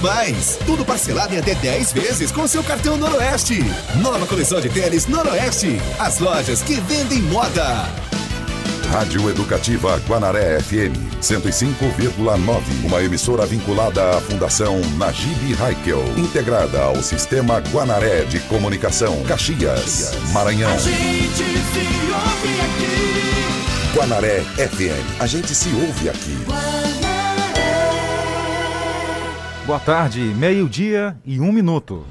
Mais, tudo parcelado em até 10 vezes com seu cartão Noroeste. Nova coleção de tênis Noroeste. As lojas que vendem moda. Rádio Educativa Guanaré FM 105,9. Uma emissora vinculada à Fundação Najib Haikel. Integrada ao Sistema Guanaré de Comunicação. Caxias, Maranhão. A gente se ouve aqui. Guanaré FM. A gente se ouve aqui. Boa tarde, meio-dia e um minuto.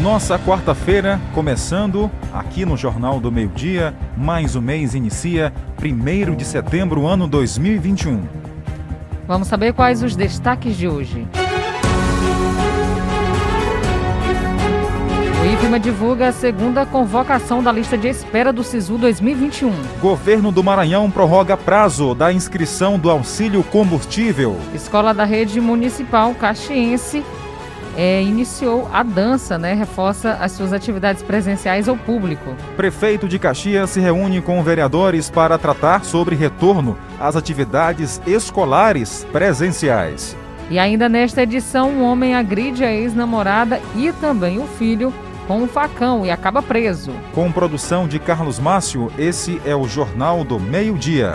Nossa quarta-feira começando aqui no Jornal do Meio Dia, mais o mês inicia 1 de setembro, ano 2021. Vamos saber quais os destaques de hoje. O IFMA divulga a segunda convocação da lista de espera do SISU 2021. Governo do Maranhão prorroga prazo da inscrição do auxílio combustível. Escola da Rede Municipal Caxiense é, iniciou a dança, né? Reforça as suas atividades presenciais ao público. Prefeito de Caxias se reúne com vereadores para tratar sobre retorno às atividades escolares presenciais. E ainda nesta edição, um homem agride a ex-namorada e também o filho com um facão e acaba preso. Com produção de Carlos Márcio, esse é o Jornal do Meio-Dia.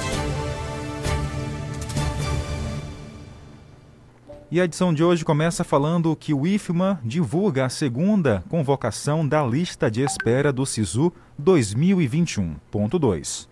E a edição de hoje começa falando que o IFMA divulga a segunda convocação da lista de espera do SISU 2021.2.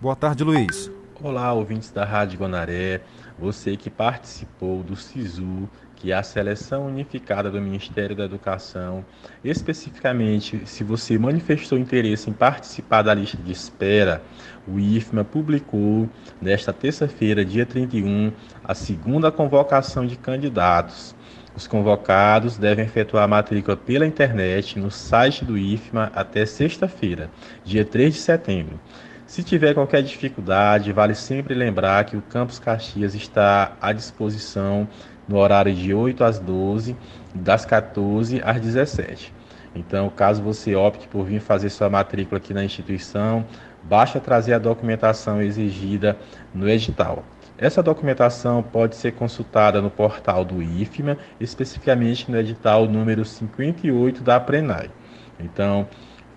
Boa tarde, Luiz. Olá, ouvintes da Rádio Gonaré. Você que participou do SISU que a seleção unificada do Ministério da Educação, especificamente se você manifestou interesse em participar da lista de espera, o IFMA publicou nesta terça-feira, dia 31, a segunda convocação de candidatos. Os convocados devem efetuar a matrícula pela internet no site do IFMA até sexta-feira, dia 3 de setembro. Se tiver qualquer dificuldade, vale sempre lembrar que o Campus Caxias está à disposição no horário de 8 às 12, das 14 às 17. Então, caso você opte por vir fazer sua matrícula aqui na instituição, basta trazer a documentação exigida no edital. Essa documentação pode ser consultada no portal do IFMA, especificamente no edital número 58 da Prenai. Então,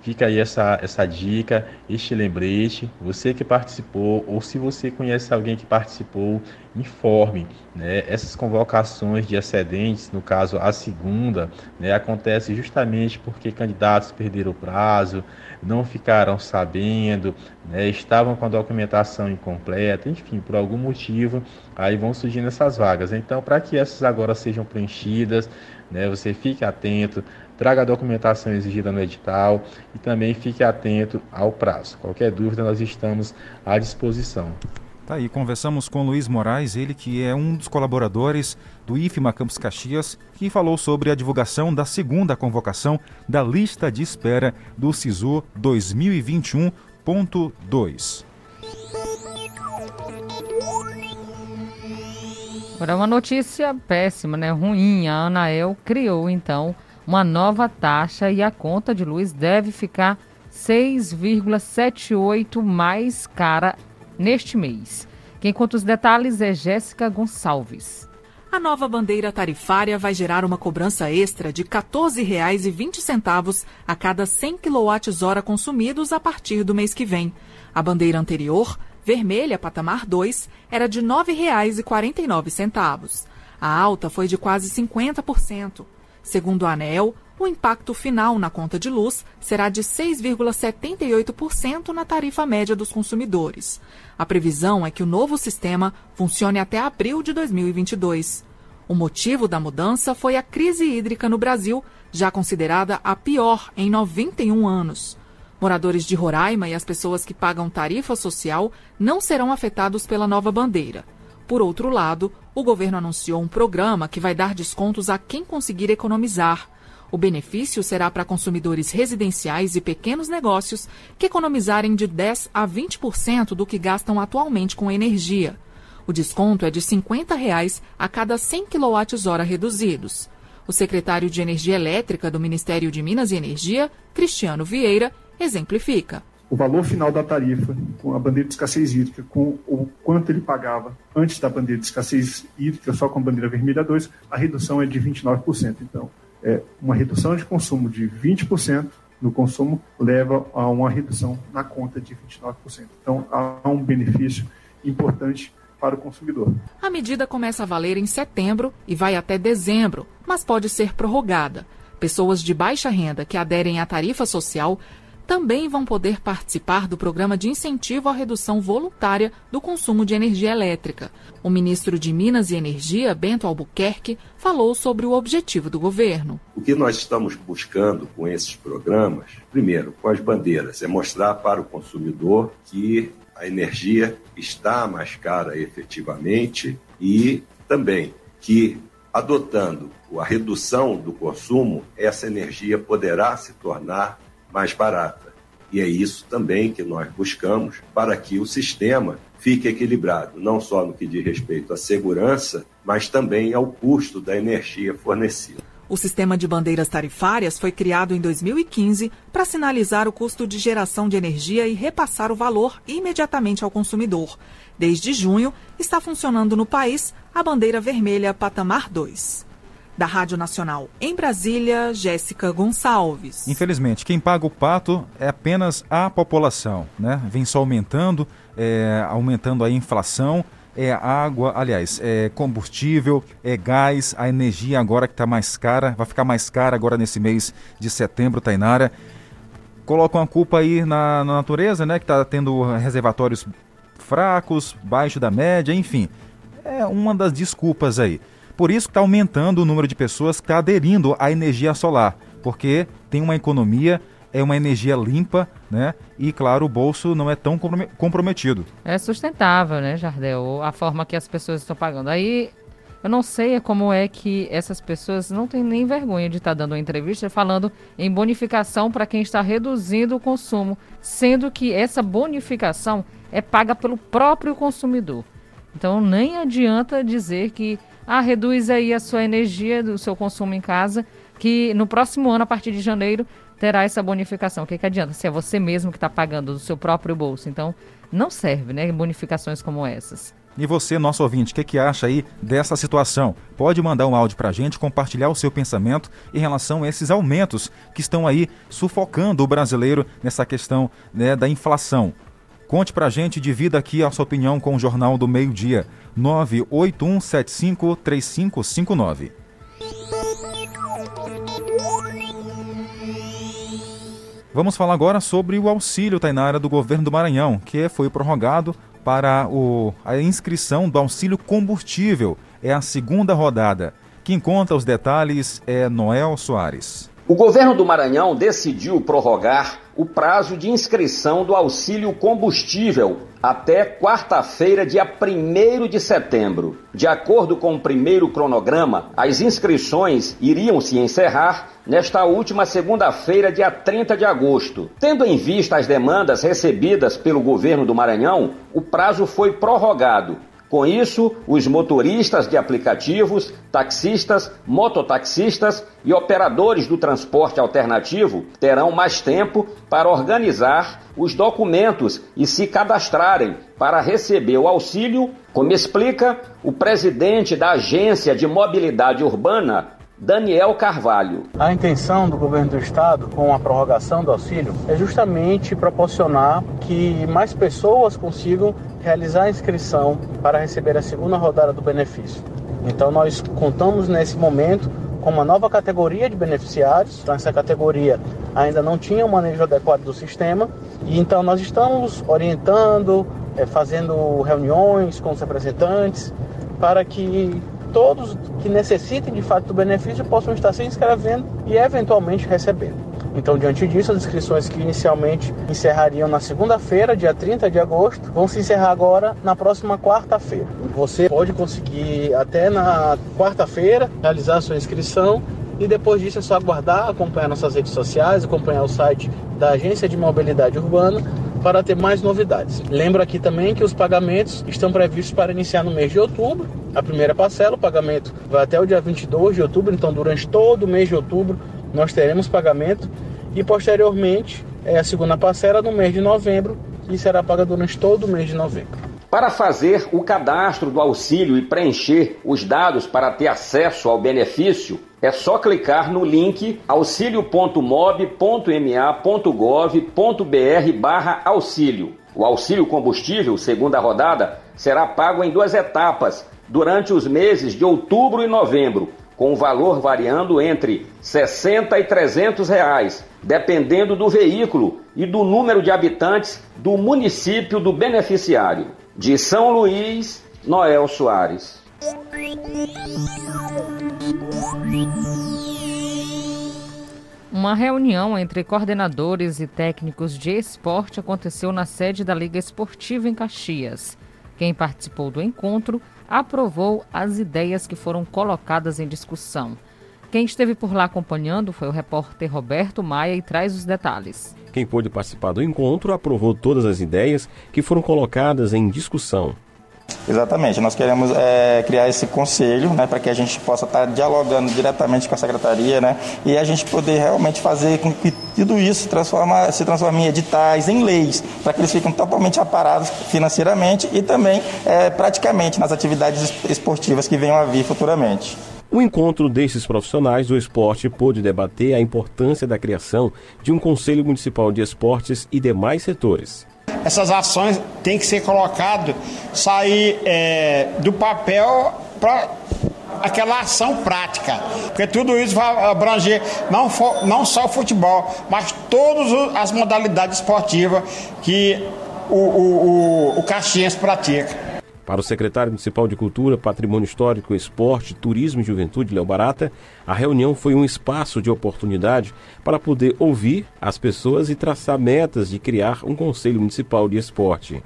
Fica aí essa, essa dica, este lembrete. Você que participou, ou se você conhece alguém que participou, informe. Né? Essas convocações de excedentes, no caso a segunda, né, acontece justamente porque candidatos perderam o prazo, não ficaram sabendo, né, estavam com a documentação incompleta, enfim, por algum motivo, aí vão surgindo essas vagas. Então, para que essas agora sejam preenchidas, né, você fique atento traga a documentação exigida no edital e também fique atento ao prazo. Qualquer dúvida, nós estamos à disposição. Tá aí, conversamos com Luiz Moraes, ele que é um dos colaboradores do IFMA Campos Caxias, que falou sobre a divulgação da segunda convocação da lista de espera do SISU 2021.2. Agora uma notícia péssima, né? Ruim. A Anael criou então uma nova taxa e a conta de luz deve ficar 6,78 mais cara neste mês. Quem conta os detalhes é Jéssica Gonçalves. A nova bandeira tarifária vai gerar uma cobrança extra de R$ 14,20 a cada 100 kWh consumidos a partir do mês que vem. A bandeira anterior, vermelha patamar 2, era de R$ 9,49. A alta foi de quase 50%. Segundo a ANEL, o impacto final na conta de luz será de 6,78% na tarifa média dos consumidores. A previsão é que o novo sistema funcione até abril de 2022. O motivo da mudança foi a crise hídrica no Brasil, já considerada a pior em 91 anos. Moradores de Roraima e as pessoas que pagam tarifa social não serão afetados pela nova bandeira. Por outro lado, o governo anunciou um programa que vai dar descontos a quem conseguir economizar. O benefício será para consumidores residenciais e pequenos negócios que economizarem de 10 a 20% do que gastam atualmente com energia. O desconto é de 50 reais a cada 100 kWh reduzidos. O secretário de Energia Elétrica do Ministério de Minas e Energia, Cristiano Vieira, exemplifica o valor final da tarifa com a bandeira de escassez hídrica, com o quanto ele pagava antes da bandeira de escassez hídrica, só com a bandeira vermelha 2, a redução é de 29%. Então, é, uma redução de consumo de 20% no consumo leva a uma redução na conta de 29%. Então, há um benefício importante para o consumidor. A medida começa a valer em setembro e vai até dezembro, mas pode ser prorrogada. Pessoas de baixa renda que aderem à tarifa social também vão poder participar do programa de incentivo à redução voluntária do consumo de energia elétrica. O ministro de Minas e Energia, Bento Albuquerque, falou sobre o objetivo do governo. O que nós estamos buscando com esses programas, primeiro, com as bandeiras, é mostrar para o consumidor que a energia está mais cara efetivamente e também que adotando a redução do consumo, essa energia poderá se tornar mais barata. E é isso também que nós buscamos para que o sistema fique equilibrado, não só no que diz respeito à segurança, mas também ao custo da energia fornecida. O sistema de bandeiras tarifárias foi criado em 2015 para sinalizar o custo de geração de energia e repassar o valor imediatamente ao consumidor. Desde junho, está funcionando no país a bandeira vermelha Patamar 2. Da Rádio Nacional em Brasília, Jéssica Gonçalves. Infelizmente, quem paga o pato é apenas a população, né? Vem só aumentando, é, aumentando a inflação, é água, aliás, é combustível, é gás, a energia agora que está mais cara, vai ficar mais cara agora nesse mês de setembro, Tainara. Colocam a culpa aí na, na natureza, né? Que está tendo reservatórios fracos, baixo da média, enfim. É uma das desculpas aí. Por isso está aumentando o número de pessoas que está aderindo à energia solar, porque tem uma economia, é uma energia limpa, né? E claro, o bolso não é tão comprometido. É sustentável, né, Jardel? A forma que as pessoas estão pagando. Aí eu não sei como é que essas pessoas não têm nem vergonha de estar tá dando uma entrevista falando em bonificação para quem está reduzindo o consumo, sendo que essa bonificação é paga pelo próprio consumidor. Então nem adianta dizer que ah, reduz aí a sua energia do seu consumo em casa, que no próximo ano, a partir de janeiro, terá essa bonificação. O que, que adianta? Se é você mesmo que está pagando do seu próprio bolso. Então, não serve, né? Bonificações como essas. E você, nosso ouvinte, o que, que acha aí dessa situação? Pode mandar um áudio para a gente, compartilhar o seu pensamento em relação a esses aumentos que estão aí sufocando o brasileiro nessa questão né, da inflação. Conte pra gente, divida aqui a sua opinião com o Jornal do Meio Dia, 981753559. Vamos falar agora sobre o auxílio Tainara do governo do Maranhão, que foi prorrogado para o, a inscrição do auxílio combustível. É a segunda rodada. Quem conta os detalhes é Noel Soares. O governo do Maranhão decidiu prorrogar o prazo de inscrição do auxílio combustível até quarta-feira, dia 1 de setembro. De acordo com o primeiro cronograma, as inscrições iriam se encerrar nesta última segunda-feira, dia 30 de agosto. Tendo em vista as demandas recebidas pelo governo do Maranhão, o prazo foi prorrogado com isso, os motoristas de aplicativos, taxistas, mototaxistas e operadores do transporte alternativo terão mais tempo para organizar os documentos e se cadastrarem para receber o auxílio, como explica o presidente da Agência de Mobilidade Urbana, Daniel Carvalho. A intenção do governo do estado com a prorrogação do auxílio é justamente proporcionar que mais pessoas consigam realizar a inscrição para receber a segunda rodada do benefício. Então nós contamos nesse momento com uma nova categoria de beneficiários. Então essa categoria ainda não tinha um manejo adequado do sistema e então nós estamos orientando, é, fazendo reuniões com os representantes para que todos que necessitem de fato do benefício possam estar se inscrevendo e eventualmente recebendo. Então, diante disso, as inscrições que inicialmente encerrariam na segunda-feira, dia 30 de agosto, vão se encerrar agora na próxima quarta-feira. Você pode conseguir até na quarta-feira realizar a sua inscrição e depois disso é só aguardar, acompanhar nossas redes sociais, acompanhar o site da Agência de Mobilidade Urbana para ter mais novidades. Lembro aqui também que os pagamentos estão previstos para iniciar no mês de outubro. A primeira parcela, o pagamento vai até o dia 22 de outubro, então durante todo o mês de outubro nós teremos pagamento e posteriormente é a segunda parcela no mês de novembro e será paga durante todo o mês de novembro. Para fazer o cadastro do auxílio e preencher os dados para ter acesso ao benefício, é só clicar no link auxilio.mob.ma.gov.br barra auxílio. O auxílio combustível, segunda rodada, será pago em duas etapas durante os meses de outubro e novembro, com o valor variando entre 60 e 300 reais, dependendo do veículo e do número de habitantes do município do beneficiário. De São Luís, Noel Soares. Uma reunião entre coordenadores e técnicos de esporte aconteceu na sede da Liga Esportiva em Caxias. Quem participou do encontro aprovou as ideias que foram colocadas em discussão. Quem esteve por lá acompanhando foi o repórter Roberto Maia e traz os detalhes. Quem pôde participar do encontro aprovou todas as ideias que foram colocadas em discussão. Exatamente, nós queremos é, criar esse conselho né, para que a gente possa estar dialogando diretamente com a secretaria né, e a gente poder realmente fazer com que tudo isso transforma, se transforme em editais, em leis, para que eles fiquem totalmente aparados financeiramente e também é, praticamente nas atividades esportivas que venham a vir futuramente. O encontro desses profissionais do esporte pôde debater a importância da criação de um Conselho Municipal de Esportes e demais setores essas ações têm que ser colocado, sair é, do papel para aquela ação prática, porque tudo isso vai abranger não, for, não só o futebol, mas todas as modalidades esportivas que o, o, o, o Caxias pratica. Para o secretário municipal de Cultura, Patrimônio Histórico, Esporte, Turismo e Juventude, Léo Barata, a reunião foi um espaço de oportunidade para poder ouvir as pessoas e traçar metas de criar um Conselho Municipal de Esporte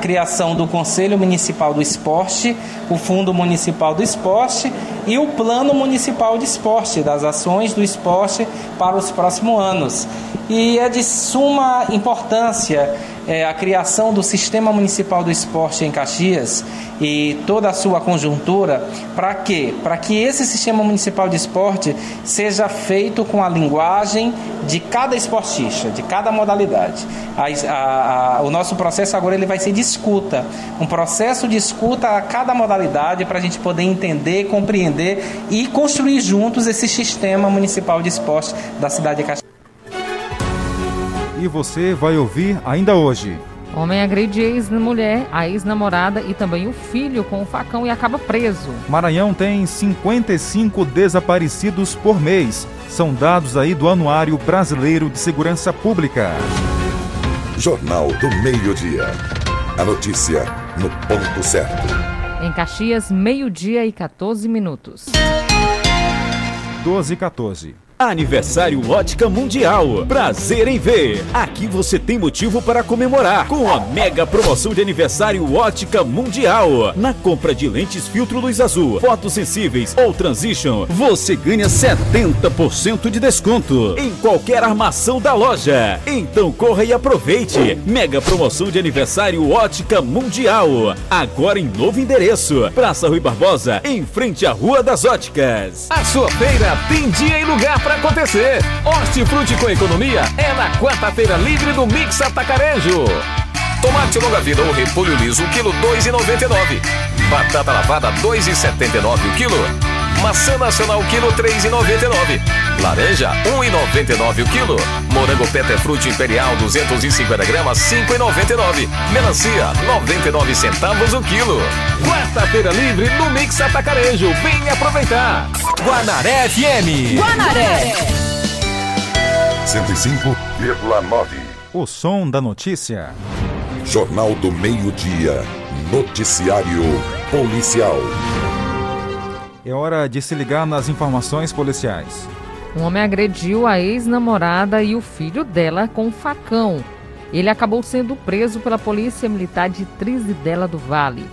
criação do Conselho Municipal do Esporte, o Fundo Municipal do Esporte e o Plano Municipal de Esporte, das ações do esporte para os próximos anos. E é de suma importância é, a criação do Sistema Municipal do Esporte em Caxias e toda a sua conjuntura, para quê? Para que esse Sistema Municipal de Esporte seja feito com a linguagem de cada esportista, de cada modalidade. A, a, a, o nosso processo agora ele vai ser de escuta, um processo de escuta a cada modalidade para a gente poder entender, compreender e construir juntos esse sistema municipal de esporte da cidade de Caxias e você vai ouvir ainda hoje. Homem agride ex-mulher, a ex-namorada e também o filho com o facão e acaba preso. Maranhão tem 55 desaparecidos por mês. São dados aí do Anuário Brasileiro de Segurança Pública. Jornal do Meio-Dia. A notícia no ponto certo. Em Caxias, meio-dia e 14 minutos. 12 e 14. Aniversário Ótica Mundial. Prazer em ver. Aqui você tem motivo para comemorar com a mega promoção de aniversário Ótica Mundial. Na compra de lentes filtro luz azul, fotossensíveis ou transition, você ganha 70% de desconto em qualquer armação da loja. Então corra e aproveite. Mega promoção de aniversário Ótica Mundial. Agora em novo endereço. Praça Rui Barbosa, em frente à Rua das Óticas. A sua feira tem dia e lugar para para acontecer. Hortifruti com economia é na quarta-feira livre do Mix Atacarejo. Tomate longa vida ou repolho liso, quilo 2,99. Batata lavada 2,79 o quilo. Maçã nacional quilo 3,99. Laranja 1,99 o quilo. Morango Petefruti Imperial 250 gramas 5,99. Melancia 99 centavos o quilo. Quarta-feira livre no Mix Atacarejo. Vem aproveitar. Guanaré FM. Guanaré. 105,9. O som da notícia. Jornal do Meio-Dia. Noticiário Policial. É hora de se ligar nas informações policiais. Um homem agrediu a ex-namorada e o filho dela com um facão. Ele acabou sendo preso pela Polícia Militar de Trizidela do Vale.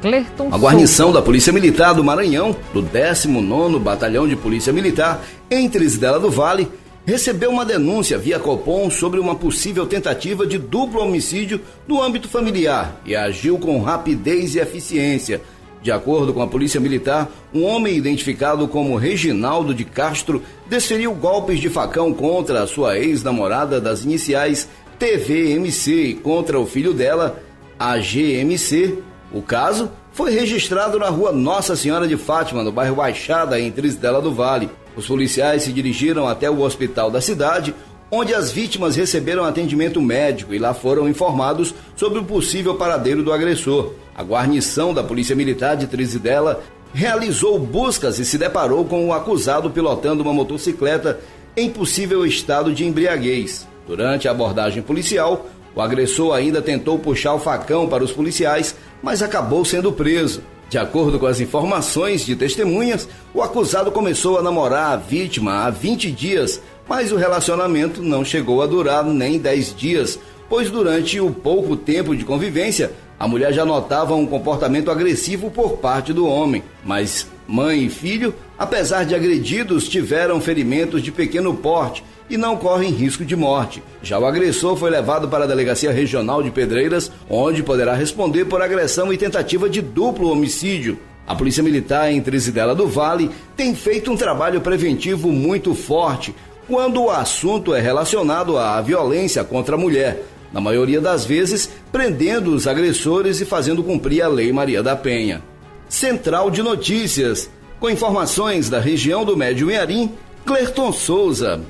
Clerton A guarnição da Polícia Militar do Maranhão, do 19º Batalhão de Polícia Militar, em Trizidela do Vale, recebeu uma denúncia via Copom sobre uma possível tentativa de duplo homicídio no âmbito familiar e agiu com rapidez e eficiência. De acordo com a Polícia Militar, um homem identificado como Reginaldo de Castro desferiu golpes de facão contra a sua ex-namorada das iniciais TVMC e contra o filho dela, AGMC. O caso foi registrado na rua Nossa Senhora de Fátima, no bairro Baixada, em Trisdela do Vale. Os policiais se dirigiram até o hospital da cidade, onde as vítimas receberam atendimento médico e lá foram informados sobre o possível paradeiro do agressor. A guarnição da Polícia Militar de Trizidela realizou buscas e se deparou com o acusado pilotando uma motocicleta em possível estado de embriaguez. Durante a abordagem policial, o agressor ainda tentou puxar o facão para os policiais, mas acabou sendo preso. De acordo com as informações de testemunhas, o acusado começou a namorar a vítima há 20 dias, mas o relacionamento não chegou a durar nem 10 dias, pois durante o pouco tempo de convivência, a mulher já notava um comportamento agressivo por parte do homem. Mas mãe e filho, apesar de agredidos, tiveram ferimentos de pequeno porte e não correm risco de morte. Já o agressor foi levado para a Delegacia Regional de Pedreiras, onde poderá responder por agressão e tentativa de duplo homicídio. A Polícia Militar em Trizidela do Vale tem feito um trabalho preventivo muito forte quando o assunto é relacionado à violência contra a mulher, na maioria das vezes prendendo os agressores e fazendo cumprir a Lei Maria da Penha. Central de Notícias, com informações da região do Médio Mearim, Clerton Souza.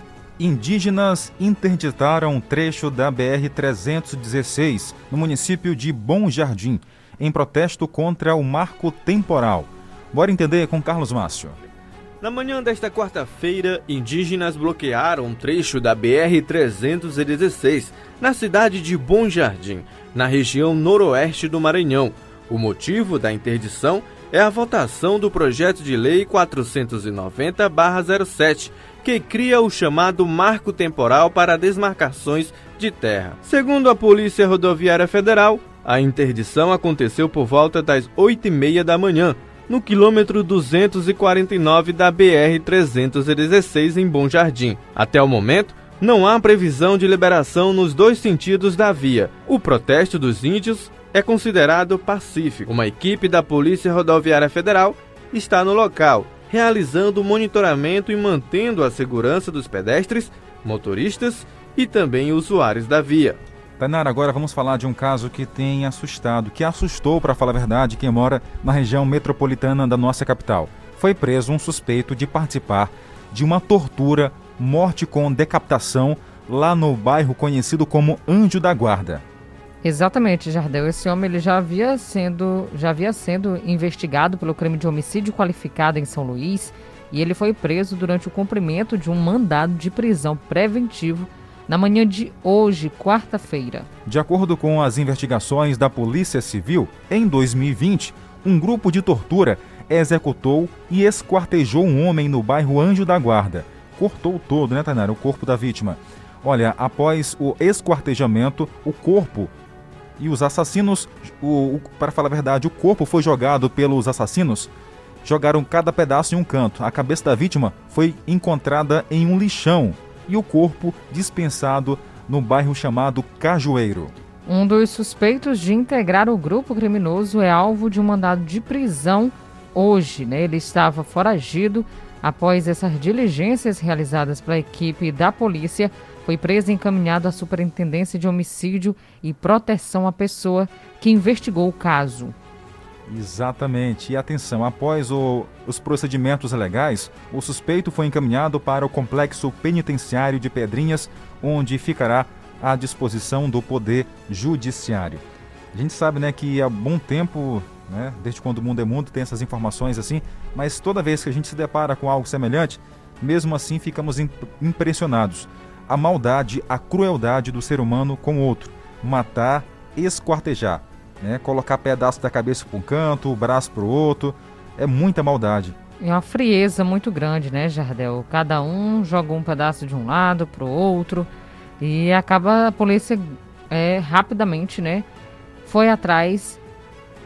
Indígenas interditaram um trecho da BR-316 no município de Bom Jardim, em protesto contra o marco temporal. Bora entender com Carlos Márcio. Na manhã desta quarta-feira, indígenas bloquearam um trecho da BR-316 na cidade de Bom Jardim, na região noroeste do Maranhão. O motivo da interdição é a votação do projeto de lei 490-07, que cria o chamado Marco Temporal para Desmarcações de Terra. Segundo a Polícia Rodoviária Federal, a interdição aconteceu por volta das 8h30 da manhã, no quilômetro 249 da BR-316 em Bom Jardim. Até o momento, não há previsão de liberação nos dois sentidos da via. O protesto dos índios é considerado pacífico. Uma equipe da Polícia Rodoviária Federal está no local, realizando monitoramento e mantendo a segurança dos pedestres, motoristas e também usuários da via. Tainara, agora vamos falar de um caso que tem assustado, que assustou, para falar a verdade, quem mora na região metropolitana da nossa capital. Foi preso um suspeito de participar de uma tortura, morte com decapitação, lá no bairro conhecido como Anjo da Guarda. Exatamente, Jardel. Esse homem ele já havia sendo já havia sendo investigado pelo crime de homicídio qualificado em São Luís e ele foi preso durante o cumprimento de um mandado de prisão preventivo na manhã de hoje, quarta-feira. De acordo com as investigações da Polícia Civil, em 2020, um grupo de tortura executou e esquartejou um homem no bairro Anjo da Guarda. Cortou todo, né, Tainara, o corpo da vítima. Olha, após o esquartejamento, o corpo e os assassinos, o, o, para falar a verdade, o corpo foi jogado pelos assassinos, jogaram cada pedaço em um canto. A cabeça da vítima foi encontrada em um lixão e o corpo dispensado no bairro chamado Cajueiro. Um dos suspeitos de integrar o grupo criminoso é alvo de um mandado de prisão hoje. Né? Ele estava foragido após essas diligências realizadas pela equipe da polícia. Foi preso e encaminhado à Superintendência de Homicídio e Proteção à Pessoa, que investigou o caso. Exatamente. E atenção, após o, os procedimentos legais, o suspeito foi encaminhado para o complexo penitenciário de Pedrinhas, onde ficará à disposição do Poder Judiciário. A gente sabe né, que há bom tempo, né, desde quando o mundo é mundo, tem essas informações assim, mas toda vez que a gente se depara com algo semelhante, mesmo assim ficamos imp impressionados. A maldade, a crueldade do ser humano com o outro. Matar, esquartejar né? Colocar pedaço da cabeça para um canto, o braço para o outro, é muita maldade. E uma frieza muito grande, né, Jardel? Cada um joga um pedaço de um lado para o outro e acaba a polícia é, rapidamente, né, foi atrás,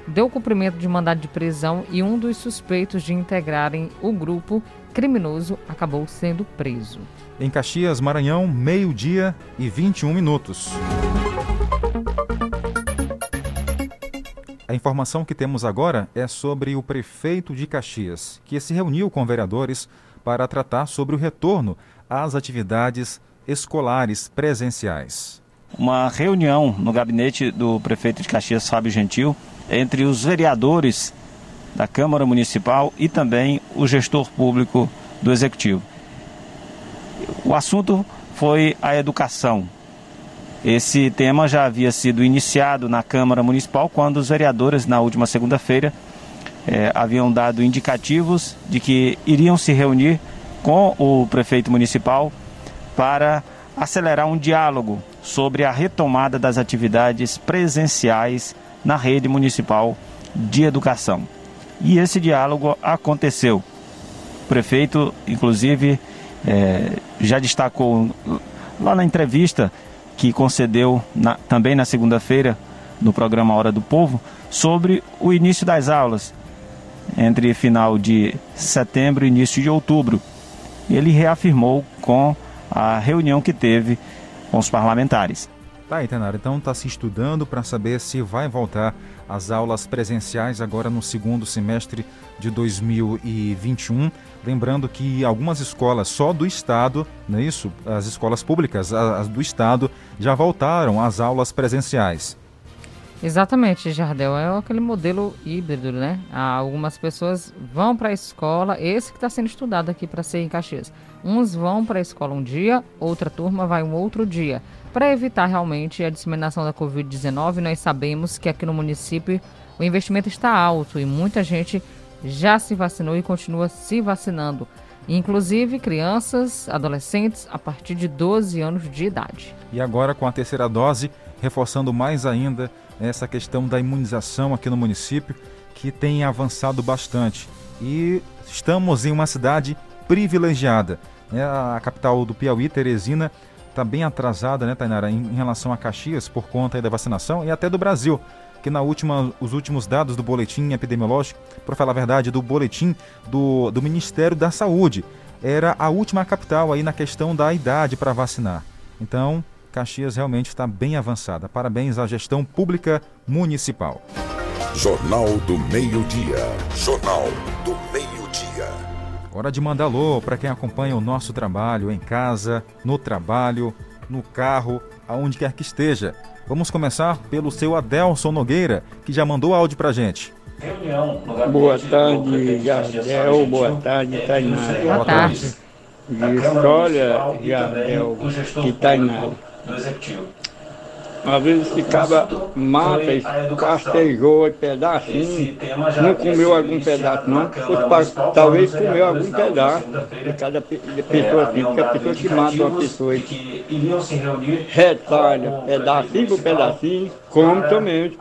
deu cumprimento de mandado de prisão e um dos suspeitos de integrarem o grupo criminoso acabou sendo preso. Em Caxias, Maranhão, meio-dia e 21 minutos. A informação que temos agora é sobre o prefeito de Caxias, que se reuniu com vereadores para tratar sobre o retorno às atividades escolares presenciais. Uma reunião no gabinete do prefeito de Caxias, Fábio Gentil, entre os vereadores da Câmara Municipal e também o gestor público do Executivo. O assunto foi a educação, esse tema já havia sido iniciado na Câmara Municipal quando os vereadores, na última segunda-feira, eh, haviam dado indicativos de que iriam se reunir com o prefeito municipal para acelerar um diálogo sobre a retomada das atividades presenciais na rede municipal de educação. E esse diálogo aconteceu. O prefeito, inclusive, eh, já destacou lá na entrevista que concedeu na, também na segunda-feira, no programa Hora do Povo, sobre o início das aulas, entre final de setembro e início de outubro. Ele reafirmou com a reunião que teve com os parlamentares. Tá aí. Então está se estudando para saber se vai voltar às aulas presenciais agora no segundo semestre de 2021. Lembrando que algumas escolas só do Estado, não é isso? As escolas públicas as do Estado já voltaram às aulas presenciais. Exatamente, Jardel. É aquele modelo híbrido, né? Algumas pessoas vão para a escola, esse que está sendo estudado aqui para ser em Caxias. Uns vão para a escola um dia, outra turma vai um outro dia. Para evitar realmente a disseminação da Covid-19, nós sabemos que aqui no município o investimento está alto e muita gente já se vacinou e continua se vacinando, inclusive crianças, adolescentes a partir de 12 anos de idade. E agora com a terceira dose, reforçando mais ainda essa questão da imunização aqui no município, que tem avançado bastante. E estamos em uma cidade privilegiada. Né? A capital do Piauí, Teresina, está bem atrasada, né, Tainara, em, relação a Caxias por conta da vacinação e até do Brasil que na última, os últimos dados do boletim epidemiológico, para falar a verdade, do boletim do, do Ministério da Saúde, era a última capital aí na questão da idade para vacinar. Então, Caxias realmente está bem avançada. Parabéns à gestão pública municipal. Jornal do Meio-Dia. Jornal do. Hora de mandar alô para quem acompanha o nosso trabalho em casa, no trabalho, no carro, aonde quer que esteja. Vamos começar pelo seu Adelson Nogueira, que já mandou áudio pra gente. Boa tarde, Jardel. Boa tarde, Tainara. Boa tarde. História, Jardel e Tainara. Às vezes ficava mata, castejou pedacinho, não comeu algum pedaço não, talvez comeu algum pedaço de cada pessoa assim, porque a pessoa que mata uma pessoa retalha pedacinho por pedacinho, come também.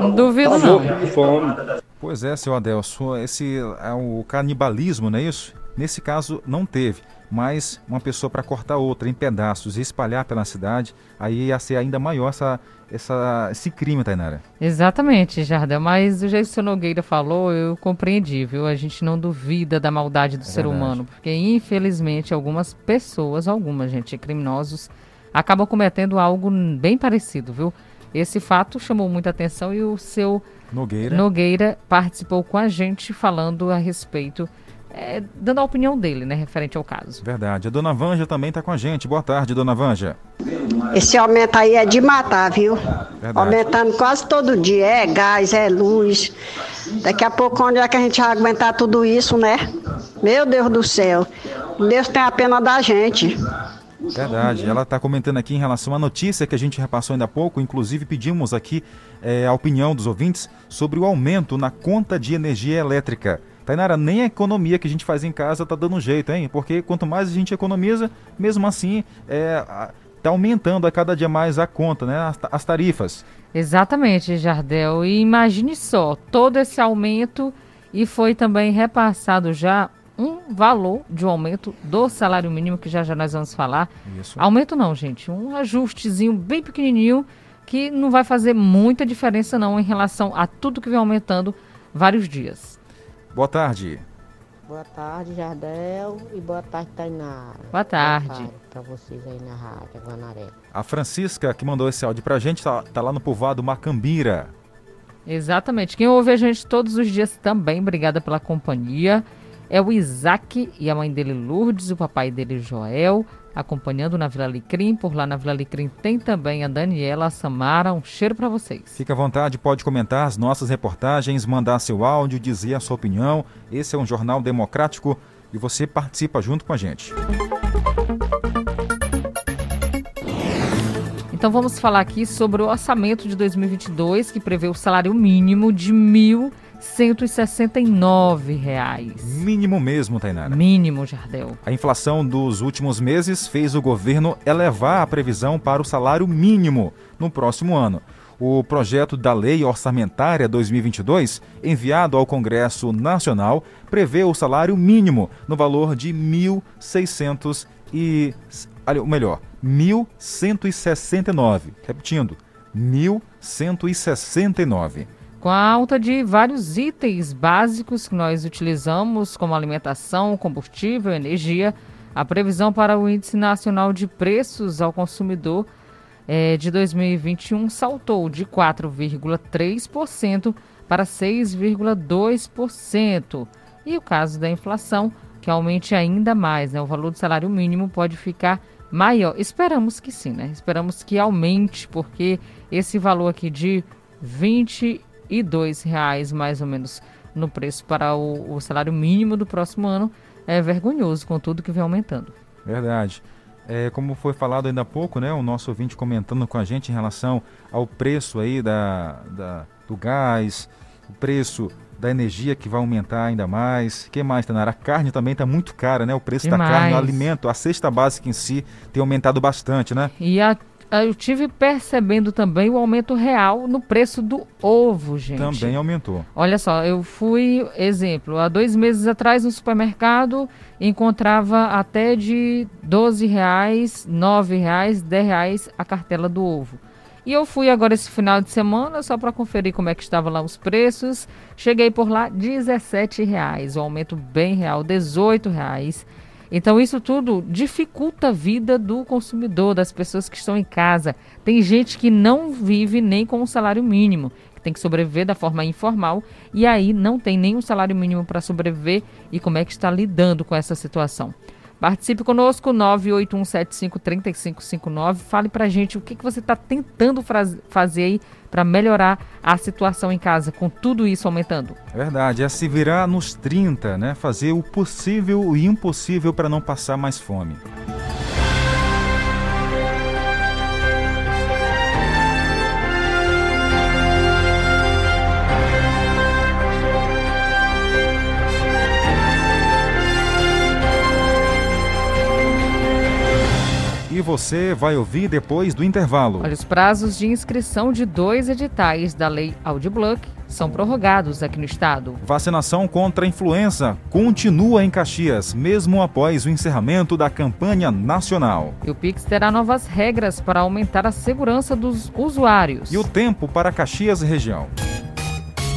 Não duvido não. De fome. Pois é, seu Adelson, esse é o canibalismo, não é isso? Nesse caso não teve mas uma pessoa para cortar outra em pedaços e espalhar pela cidade, aí ia ser ainda maior essa, essa, esse crime, Tainara. Exatamente, Jardel, mas do jeito que o senhor Nogueira falou, eu compreendi, viu? A gente não duvida da maldade do é ser verdade. humano, porque infelizmente algumas pessoas, algumas, gente, criminosos, acabam cometendo algo bem parecido, viu? Esse fato chamou muita atenção e o seu Nogueira, Nogueira participou com a gente falando a respeito é, dando a opinião dele, né, referente ao caso. Verdade. A dona Vanja também está com a gente. Boa tarde, dona Vanja. Esse aumento aí é de matar, viu? Verdade. Aumentando quase todo dia. É gás, é luz. Daqui a pouco, onde é que a gente vai aguentar tudo isso, né? Meu Deus do céu. Deus tem a pena da gente. Verdade. Ela está comentando aqui em relação à notícia que a gente repassou ainda há pouco. Inclusive, pedimos aqui é, a opinião dos ouvintes sobre o aumento na conta de energia elétrica. Tainara, nem a economia que a gente faz em casa tá dando jeito, hein? Porque quanto mais a gente economiza, mesmo assim, é, tá aumentando a cada dia mais a conta, né? As, as tarifas. Exatamente, Jardel. E imagine só, todo esse aumento e foi também repassado já um valor de um aumento do salário mínimo, que já já nós vamos falar. Isso. Aumento não, gente, um ajustezinho bem pequenininho que não vai fazer muita diferença não em relação a tudo que vem aumentando vários dias. Boa tarde. Boa tarde, Jardel, e boa tarde, Tainara. Boa tarde. Boa tarde para vocês aí na Rádio Guanaré. A Francisca, que mandou esse áudio pra gente, tá, tá lá no povoado Macambira. Exatamente. Quem ouve a gente todos os dias também, obrigada pela companhia. É o Isaac e a mãe dele Lourdes, o papai dele Joel, acompanhando na Vila Alecrim. Por lá na Vila Alecrim tem também a Daniela, a Samara. Um cheiro para vocês. Fique à vontade, pode comentar as nossas reportagens, mandar seu áudio, dizer a sua opinião. Esse é um jornal democrático e você participa junto com a gente. Então vamos falar aqui sobre o orçamento de 2022 que prevê o salário mínimo de R$ 1.169. reais. Mínimo mesmo, Tainara. Mínimo, Jardel. A inflação dos últimos meses fez o governo elevar a previsão para o salário mínimo no próximo ano. O projeto da Lei Orçamentária 2022, enviado ao Congresso Nacional, prevê o salário mínimo no valor de 1.600 e... Ou melhor, 1.169. Repetindo, 1.169 com a alta de vários itens básicos que nós utilizamos, como alimentação, combustível, energia, a previsão para o Índice Nacional de Preços ao Consumidor é, de 2021 saltou de 4,3% para 6,2%. E o caso da inflação, que aumente ainda mais, né? O valor do salário mínimo pode ficar maior. Esperamos que sim, né? Esperamos que aumente, porque esse valor aqui de 20 reais mais ou menos no preço para o, o salário mínimo do próximo ano é vergonhoso com tudo que vem aumentando. Verdade. É, como foi falado ainda há pouco, né, o nosso ouvinte comentando com a gente em relação ao preço aí da, da do gás, o preço da energia que vai aumentar ainda mais. que mais, Tanara? A carne também está muito cara, né? O preço da carne, o alimento, a cesta básica em si tem aumentado bastante, né? E a eu tive percebendo também o aumento real no preço do ovo, gente. Também aumentou. Olha só, eu fui, exemplo, há dois meses atrás no supermercado encontrava até de 12 reais, 9 reais, 10 reais a cartela do ovo. E eu fui agora esse final de semana só para conferir como é que estavam lá os preços. Cheguei por lá R$ reais, o um aumento bem real, R$ reais. Então isso tudo dificulta a vida do consumidor, das pessoas que estão em casa. Tem gente que não vive nem com o salário mínimo, que tem que sobreviver da forma informal e aí não tem nenhum salário mínimo para sobreviver e como é que está lidando com essa situação. Participe conosco, 981753559. Fale pra gente o que, que você está tentando fazer aí para melhorar a situação em casa, com tudo isso aumentando. É verdade, é se virar nos 30, né? Fazer o possível e impossível para não passar mais fome. Você vai ouvir depois do intervalo. Olha, os prazos de inscrição de dois editais da Lei Audiblock são prorrogados aqui no estado. Vacinação contra a influenza continua em Caxias, mesmo após o encerramento da campanha nacional. E o Pix terá novas regras para aumentar a segurança dos usuários. E o tempo para Caxias e região.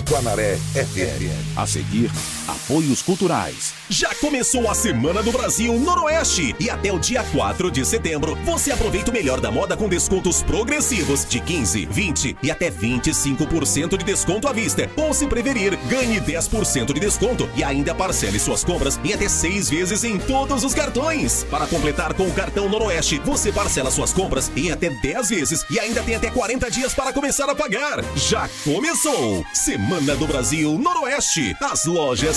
Guanaré FM. A seguir, apoios culturais. Já começou a Semana do Brasil Noroeste e até o dia 4 de setembro você aproveita o melhor da moda com descontos progressivos de 15, 20 e até 25% de desconto à vista. Ou se preferir, ganhe 10% de desconto e ainda parcele suas compras em até seis vezes em todos os cartões. Para completar com o cartão Noroeste, você parcela suas compras em até 10 vezes e ainda tem até 40 dias para começar a pagar. Já começou! Semana do Brasil Noroeste. As lojas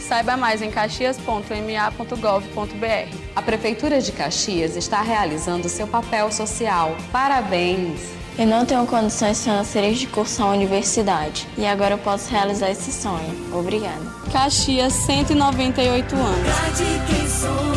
Saiba mais em caxias.ma.gov.br. A Prefeitura de Caxias está realizando seu papel social. Parabéns! Eu não tenho condições financeiras de cursar a universidade e agora eu posso realizar esse sonho. Obrigada. Caxias, 198 anos.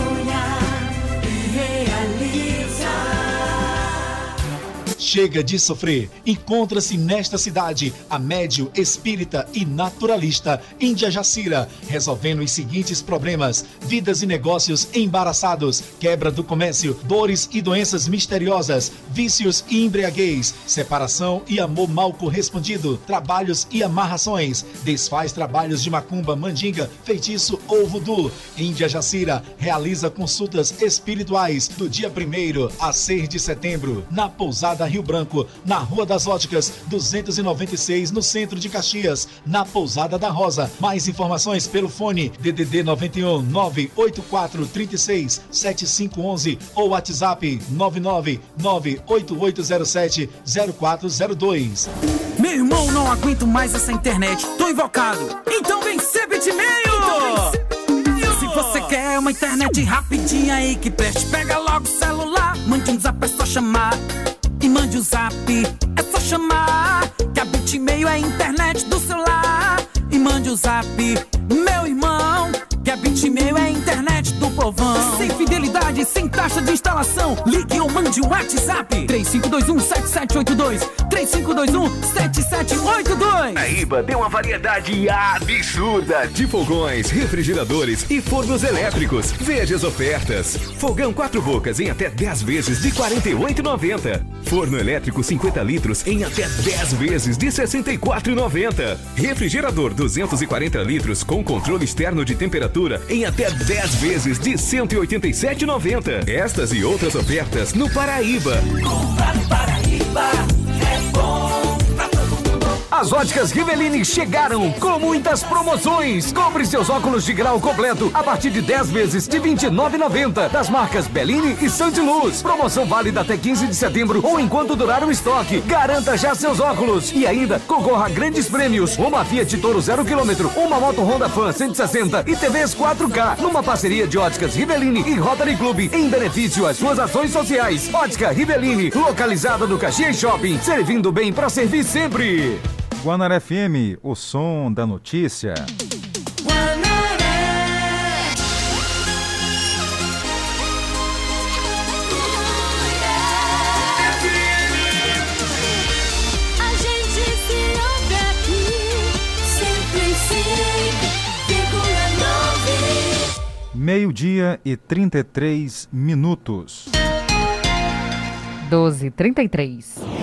Chega de sofrer. Encontra-se nesta cidade a médio espírita e naturalista Índia Jacira, resolvendo os seguintes problemas: vidas e negócios embaraçados, quebra do comércio, dores e doenças misteriosas, vícios e embriaguez, separação e amor mal correspondido, trabalhos e amarrações, desfaz trabalhos de macumba, mandinga, feitiço ou voodoo. Índia Jacira realiza consultas espirituais do dia 1 a 6 de setembro, na Pousada Rio Branco, na Rua das Óticas, 296, no centro de Caxias, na Pousada da Rosa. Mais informações pelo fone DDD 91 984 36 7511 ou WhatsApp 99 98807 0402. Meu irmão, não aguento mais essa internet. Tô invocado. Então vem ser bitmail! Se você quer uma internet rapidinha aí que preste, pega logo o celular. Mande um zap, é só chamar. E mande o um zap, é só chamar. Que a Bitmail é a internet do celular. E mande o um zap, meu irmão. Que a Bitmail é a internet do povão. Sem fidelidade, sem taxa de instalação. Ligue ou mande o um WhatsApp. 3521-7782. 3521-7782. A IBA tem uma variedade absurda de fogões, refrigeradores e fornos elétricos. Veja as ofertas. Fogão quatro bocas em até 10 vezes de R$ 48,90. Forno elétrico 50 litros em até 10 vezes de R$ 64,90. Refrigerador 240 litros com controle externo de temperatura em até 10 vezes de R$ 187,90. Estas e outras ofertas no Paraíba. Comprar no Paraíba As óticas Riveline chegaram com muitas promoções. Compre seus óculos de grau completo a partir de 10 vezes de R$ 29,90 das marcas Bellini e Santiluz. Promoção válida até 15 de setembro ou enquanto durar o estoque. Garanta já seus óculos e ainda concorra a grandes prêmios. Uma Fiat Toro 0 km, uma moto Honda Fan 160 e TVs 4K. Numa parceria de óticas Riveline e Rotary Club em benefício às suas ações sociais. Ótica Riveline, localizada no Caxias Shopping, servindo bem para servir sempre. Guanaré FM, o som da notícia. A gente se ouve aqui, 105,9. Meio-dia e 33 minutos. 12 33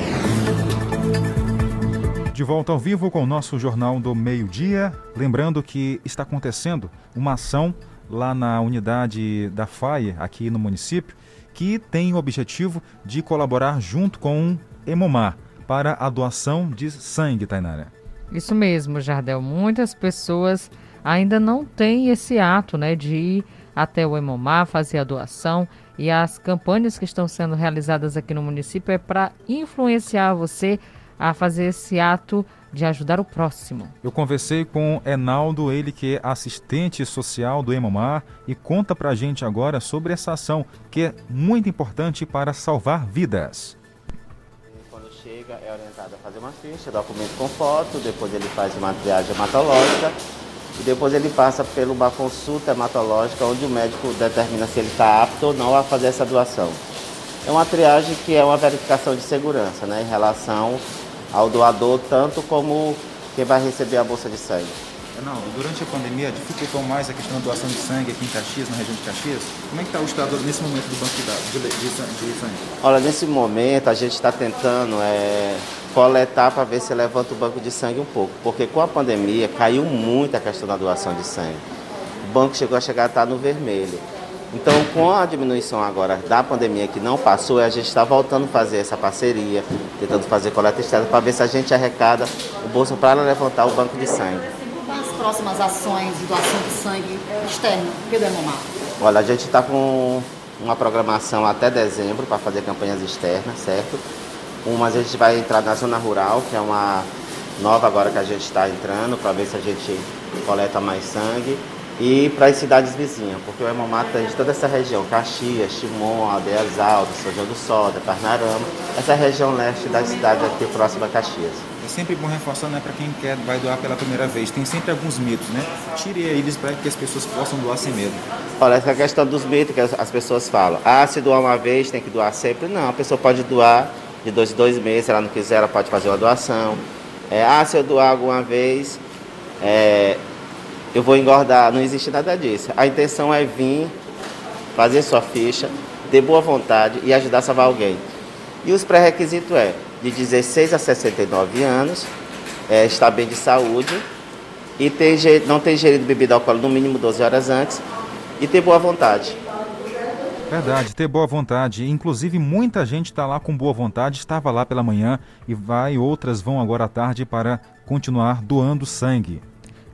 De volta ao vivo com o nosso Jornal do Meio-Dia. Lembrando que está acontecendo uma ação lá na unidade da FAI, aqui no município, que tem o objetivo de colaborar junto com o Emomar para a doação de sangue, Tainara. Isso mesmo, Jardel. Muitas pessoas ainda não têm esse ato né, de ir até o Emomar, fazer a doação. E as campanhas que estão sendo realizadas aqui no município é para influenciar você fazer esse ato de ajudar o próximo. Eu conversei com Enaldo, ele que é assistente social do Emomar, e conta pra gente agora sobre essa ação que é muito importante para salvar vidas. Quando chega, é orientado a fazer uma ficha, documento com foto, depois ele faz uma triagem hematológica e depois ele passa por uma consulta hematológica onde o médico determina se ele está apto ou não a fazer essa doação. É uma triagem que é uma verificação de segurança né, em relação ao doador, tanto como quem vai receber a bolsa de sangue. Reinaldo, durante a pandemia dificultou mais a questão da doação de sangue aqui em Caxias, na região de Caxias? Como é que está o estado nesse momento do banco de dados de, de, de sangue? Olha, nesse momento a gente está tentando é, coletar para ver se levanta o banco de sangue um pouco, porque com a pandemia caiu muito a questão da doação de sangue. O banco chegou a chegar a estar no vermelho. Então, com a diminuição agora da pandemia que não passou, a gente está voltando a fazer essa parceria, tentando fazer coleta externa para ver se a gente arrecada o bolso para levantar o banco de sangue. Quais as próximas ações de doação de sangue externo pelo Hemomar? Olha, a gente está com uma programação até dezembro para fazer campanhas externas, certo? Uma a gente vai entrar na zona rural, que é uma nova agora que a gente está entrando, para ver se a gente coleta mais sangue. E para as cidades vizinhas, porque o Hemomar de toda essa região, Caxias, Timon, Aldeias Altas, São João do Soda, Parnarama, essa região leste da cidade aqui próxima a Caxias. É sempre bom reforçar, né, para quem quer vai doar pela primeira vez. Tem sempre alguns mitos, né? Tire eles para que as pessoas possam doar sem medo. Olha, essa questão dos mitos que as pessoas falam. Ah, se doar uma vez tem que doar sempre. Não, a pessoa pode doar de dois em dois meses, se ela não quiser, ela pode fazer uma doação. É, ah, se eu doar alguma vez, é, eu vou engordar. Não existe nada disso. A intenção é vir, fazer sua ficha, de boa vontade e ajudar a salvar alguém. E os pré-requisitos é de 16 a 69 anos, é, estar bem de saúde e ter, não ter ingerido bebida alcoólica no mínimo 12 horas antes e ter boa vontade. Verdade, ter boa vontade. Inclusive, muita gente está lá com boa vontade, estava lá pela manhã e vai, outras vão agora à tarde para continuar doando sangue.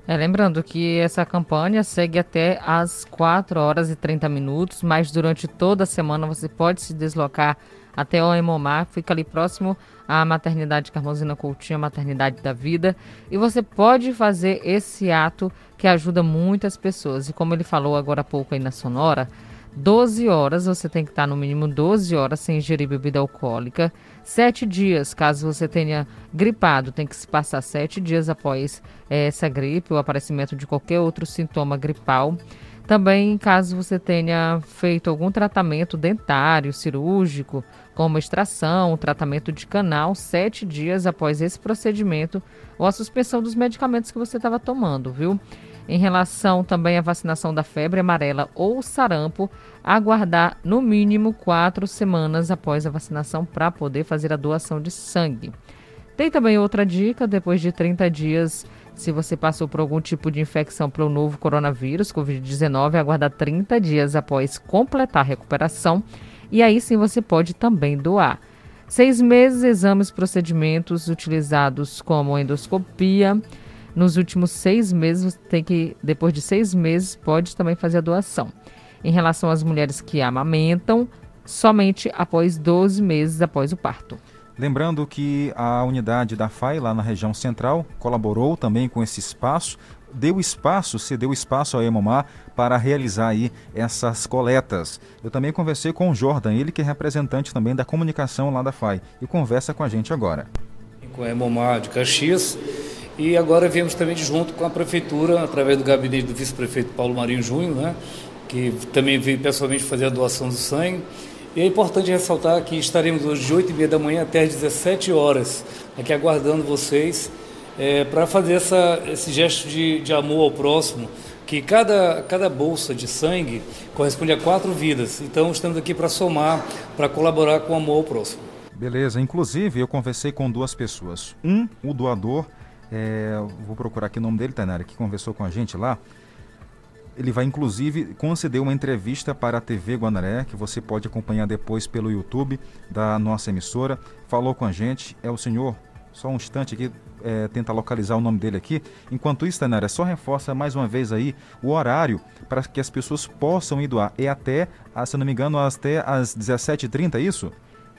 É, lembrando que essa campanha segue até às 4 horas e 30 minutos, mas durante toda a semana você pode se deslocar até o Emomar, fica ali próximo à maternidade Carmozina Coutinho, a maternidade da vida, e você pode fazer esse ato que ajuda muitas pessoas. E como ele falou agora há pouco aí na Sonora, 12 horas, você tem que estar no mínimo 12 horas sem ingerir bebida alcoólica. Sete dias, caso você tenha gripado, tem que se passar sete dias após é, essa gripe ou aparecimento de qualquer outro sintoma gripal. Também, caso você tenha feito algum tratamento dentário, cirúrgico, como extração, tratamento de canal, sete dias após esse procedimento ou a suspensão dos medicamentos que você estava tomando, viu? Em relação também à vacinação da febre amarela ou sarampo, aguardar no mínimo quatro semanas após a vacinação para poder fazer a doação de sangue. Tem também outra dica: depois de 30 dias, se você passou por algum tipo de infecção pelo novo coronavírus, Covid-19, aguardar 30 dias após completar a recuperação e aí sim você pode também doar. Seis meses, exames, procedimentos utilizados como endoscopia nos últimos seis meses, tem que, depois de seis meses, pode também fazer a doação. Em relação às mulheres que amamentam, somente após 12 meses após o parto. Lembrando que a unidade da FAI, lá na região central, colaborou também com esse espaço, deu espaço, cedeu espaço ao Emomar para realizar aí essas coletas. Eu também conversei com o Jordan, ele que é representante também da comunicação lá da FAI, e conversa com a gente agora. Com a Emomar de Caxias, e agora viemos também junto com a prefeitura, através do gabinete do vice-prefeito Paulo Marinho Júnior, né, que também veio pessoalmente fazer a doação do sangue. E é importante ressaltar que estaremos hoje de 8 e meia da manhã até às 17 horas, aqui aguardando vocês, é, para fazer essa, esse gesto de, de amor ao próximo, que cada, cada bolsa de sangue corresponde a quatro vidas. Então estamos aqui para somar, para colaborar com o amor ao próximo. Beleza, inclusive eu conversei com duas pessoas. Um, o doador, é, vou procurar aqui o nome dele, Tainara, que conversou com a gente lá. Ele vai inclusive conceder uma entrevista para a TV Guanaré, que você pode acompanhar depois pelo YouTube da nossa emissora. Falou com a gente, é o senhor, só um instante aqui, é, tenta localizar o nome dele aqui. Enquanto isso, Tainara, só reforça mais uma vez aí o horário para que as pessoas possam ir doar. É até, ah, se não me engano, até às 17h30, é isso?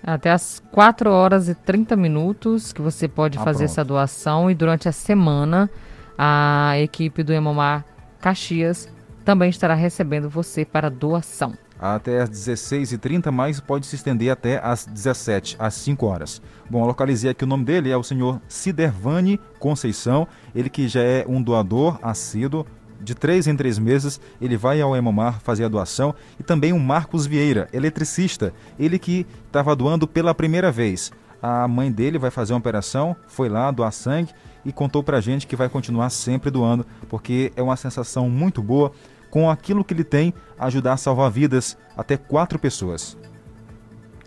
Até as 4 horas e 30 minutos que você pode ah, fazer pronto. essa doação e durante a semana a equipe do Emomar Caxias também estará recebendo você para doação. Até às 16h30, mas pode se estender até às 17 às 5 horas. Bom, localizei aqui o nome dele, é o senhor Sidervani Conceição, ele que já é um doador assíduo de três em três meses, ele vai ao Hemomar fazer a doação. E também o Marcos Vieira, eletricista, ele que estava doando pela primeira vez. A mãe dele vai fazer uma operação, foi lá doar sangue e contou pra gente que vai continuar sempre doando, porque é uma sensação muito boa com aquilo que ele tem ajudar a salvar vidas até quatro pessoas.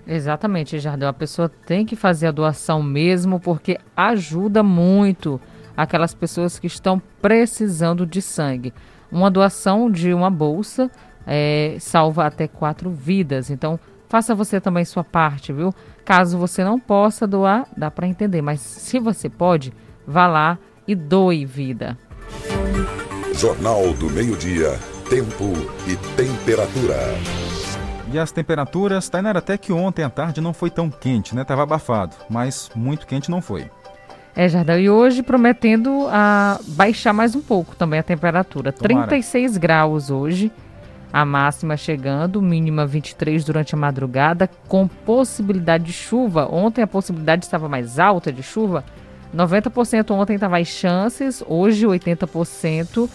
Exatamente, Jardel. A pessoa tem que fazer a doação mesmo porque ajuda muito aquelas pessoas que estão precisando de sangue. Uma doação de uma bolsa é, salva até quatro vidas. Então, faça você também sua parte, viu? Caso você não possa doar, dá para entender. Mas se você pode, vá lá e doe vida. Jornal do Meio-Dia. Tempo e temperatura. E as temperaturas, Tainara, até que ontem à tarde não foi tão quente, né? Tava abafado, mas muito quente não foi. É, Jardel, e hoje prometendo a baixar mais um pouco também a temperatura. Tomara. 36 graus hoje, a máxima chegando, mínima 23 durante a madrugada, com possibilidade de chuva. Ontem a possibilidade estava mais alta de chuva. 90% ontem estava as chances, hoje 80%.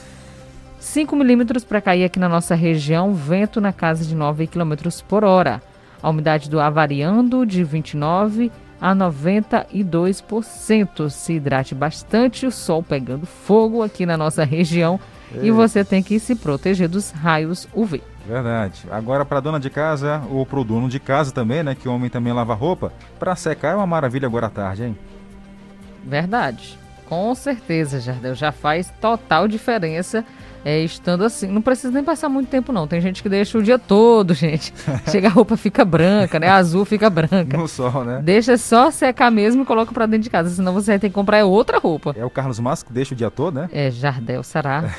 5 milímetros para cair aqui na nossa região, vento na casa de 9 km por hora. A umidade do ar variando de 29% a 92%. Se hidrate bastante, o sol pegando fogo aqui na nossa região e você tem que se proteger dos raios UV. Verdade. Agora para dona de casa ou para o dono de casa também, né? Que o homem também lava roupa. Para secar é uma maravilha agora à tarde, hein? Verdade. Com certeza, Jardel. Já faz total diferença é, estando assim. Não precisa nem passar muito tempo, não. Tem gente que deixa o dia todo, gente. Chega a roupa fica branca, né? A azul fica branca. No sol, né? Deixa só secar mesmo e coloca pra dentro de casa. Senão você vai ter que comprar outra roupa. É o Carlos Massa que deixa o dia todo, né? É, Jardel, será?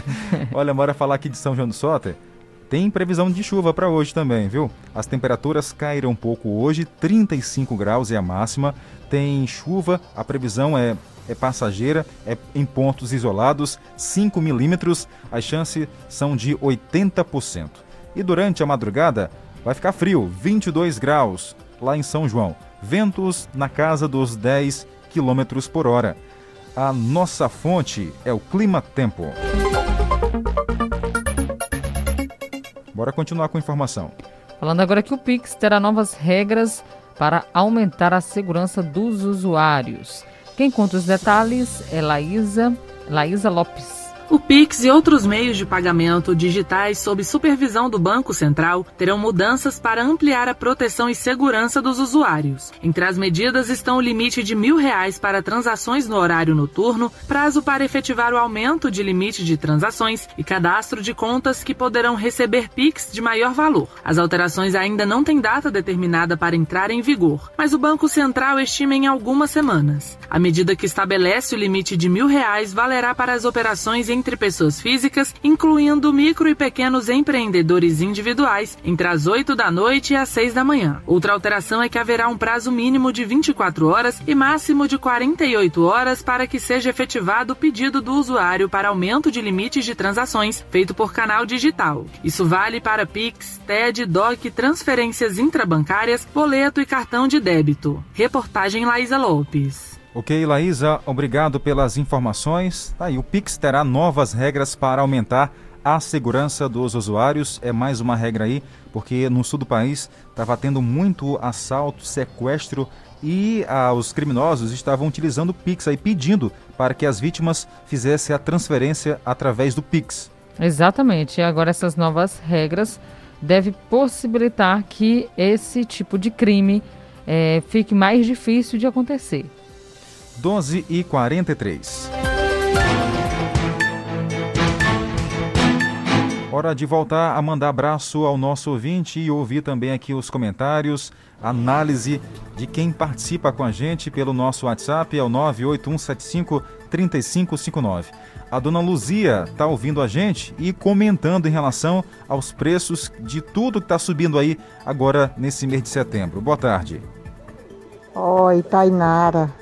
Olha, bora falar aqui de São João do Soter. Tem previsão de chuva para hoje também, viu? As temperaturas caíram um pouco hoje, 35 graus é a máxima. Tem chuva, a previsão é, é passageira, é em pontos isolados, 5 milímetros, as chances são de 80%. E durante a madrugada vai ficar frio, 22 graus lá em São João. Ventos na casa dos 10 quilômetros por hora. A nossa fonte é o Clima Tempo. Bora continuar com a informação. Falando agora que o Pix terá novas regras para aumentar a segurança dos usuários. Quem conta os detalhes é Laísa, Laísa Lopes. O Pix e outros meios de pagamento digitais sob supervisão do Banco Central terão mudanças para ampliar a proteção e segurança dos usuários. Entre as medidas estão o limite de mil reais para transações no horário noturno, prazo para efetivar o aumento de limite de transações e cadastro de contas que poderão receber Pix de maior valor. As alterações ainda não têm data determinada para entrar em vigor, mas o Banco Central estima em algumas semanas. A medida que estabelece o limite de mil reais valerá para as operações entre pessoas físicas, incluindo micro e pequenos empreendedores individuais, entre as 8 da noite e as 6 da manhã. Outra alteração é que haverá um prazo mínimo de 24 horas e máximo de 48 horas para que seja efetivado o pedido do usuário para aumento de limites de transações feito por canal digital. Isso vale para Pix, TED, DOC, transferências intrabancárias, boleto e cartão de débito. Reportagem Laísa Lopes. Ok, Laísa, obrigado pelas informações. Tá aí, o Pix terá novas regras para aumentar a segurança dos usuários. É mais uma regra aí, porque no sul do país estava tendo muito assalto, sequestro e ah, os criminosos estavam utilizando o Pix aí, pedindo para que as vítimas fizessem a transferência através do Pix. Exatamente. Agora essas novas regras devem possibilitar que esse tipo de crime eh, fique mais difícil de acontecer. 12 e 43. Hora de voltar a mandar abraço ao nosso ouvinte e ouvir também aqui os comentários, análise de quem participa com a gente pelo nosso WhatsApp, é o 98175 3559. A dona Luzia está ouvindo a gente e comentando em relação aos preços de tudo que está subindo aí agora nesse mês de setembro. Boa tarde. Oi, Tainara.